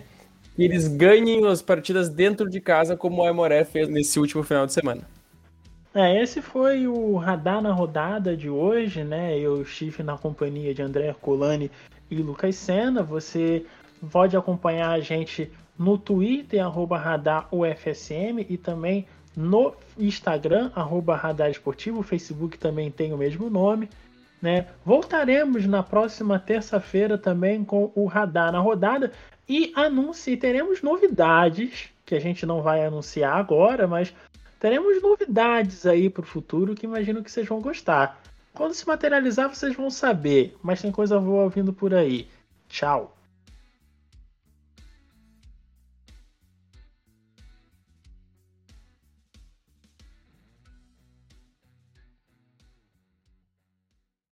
que eles ganhem as partidas dentro de casa, como o Aimoré fez nesse último final de semana. É, esse foi o Radar na Rodada de hoje, né? Eu estive na companhia de André Colani e Lucas Senna. Você pode acompanhar a gente no Twitter, arroba Radar UFSM, e também no Instagram, arroba Radar Esportivo. O Facebook também tem o mesmo nome. Né? Voltaremos na próxima terça-feira também com o Radar na Rodada e anuncie, teremos novidades que a gente não vai anunciar agora, mas teremos novidades aí para o futuro que imagino que vocês vão gostar. Quando se materializar, vocês vão saber, mas tem coisa boa vindo por aí. Tchau!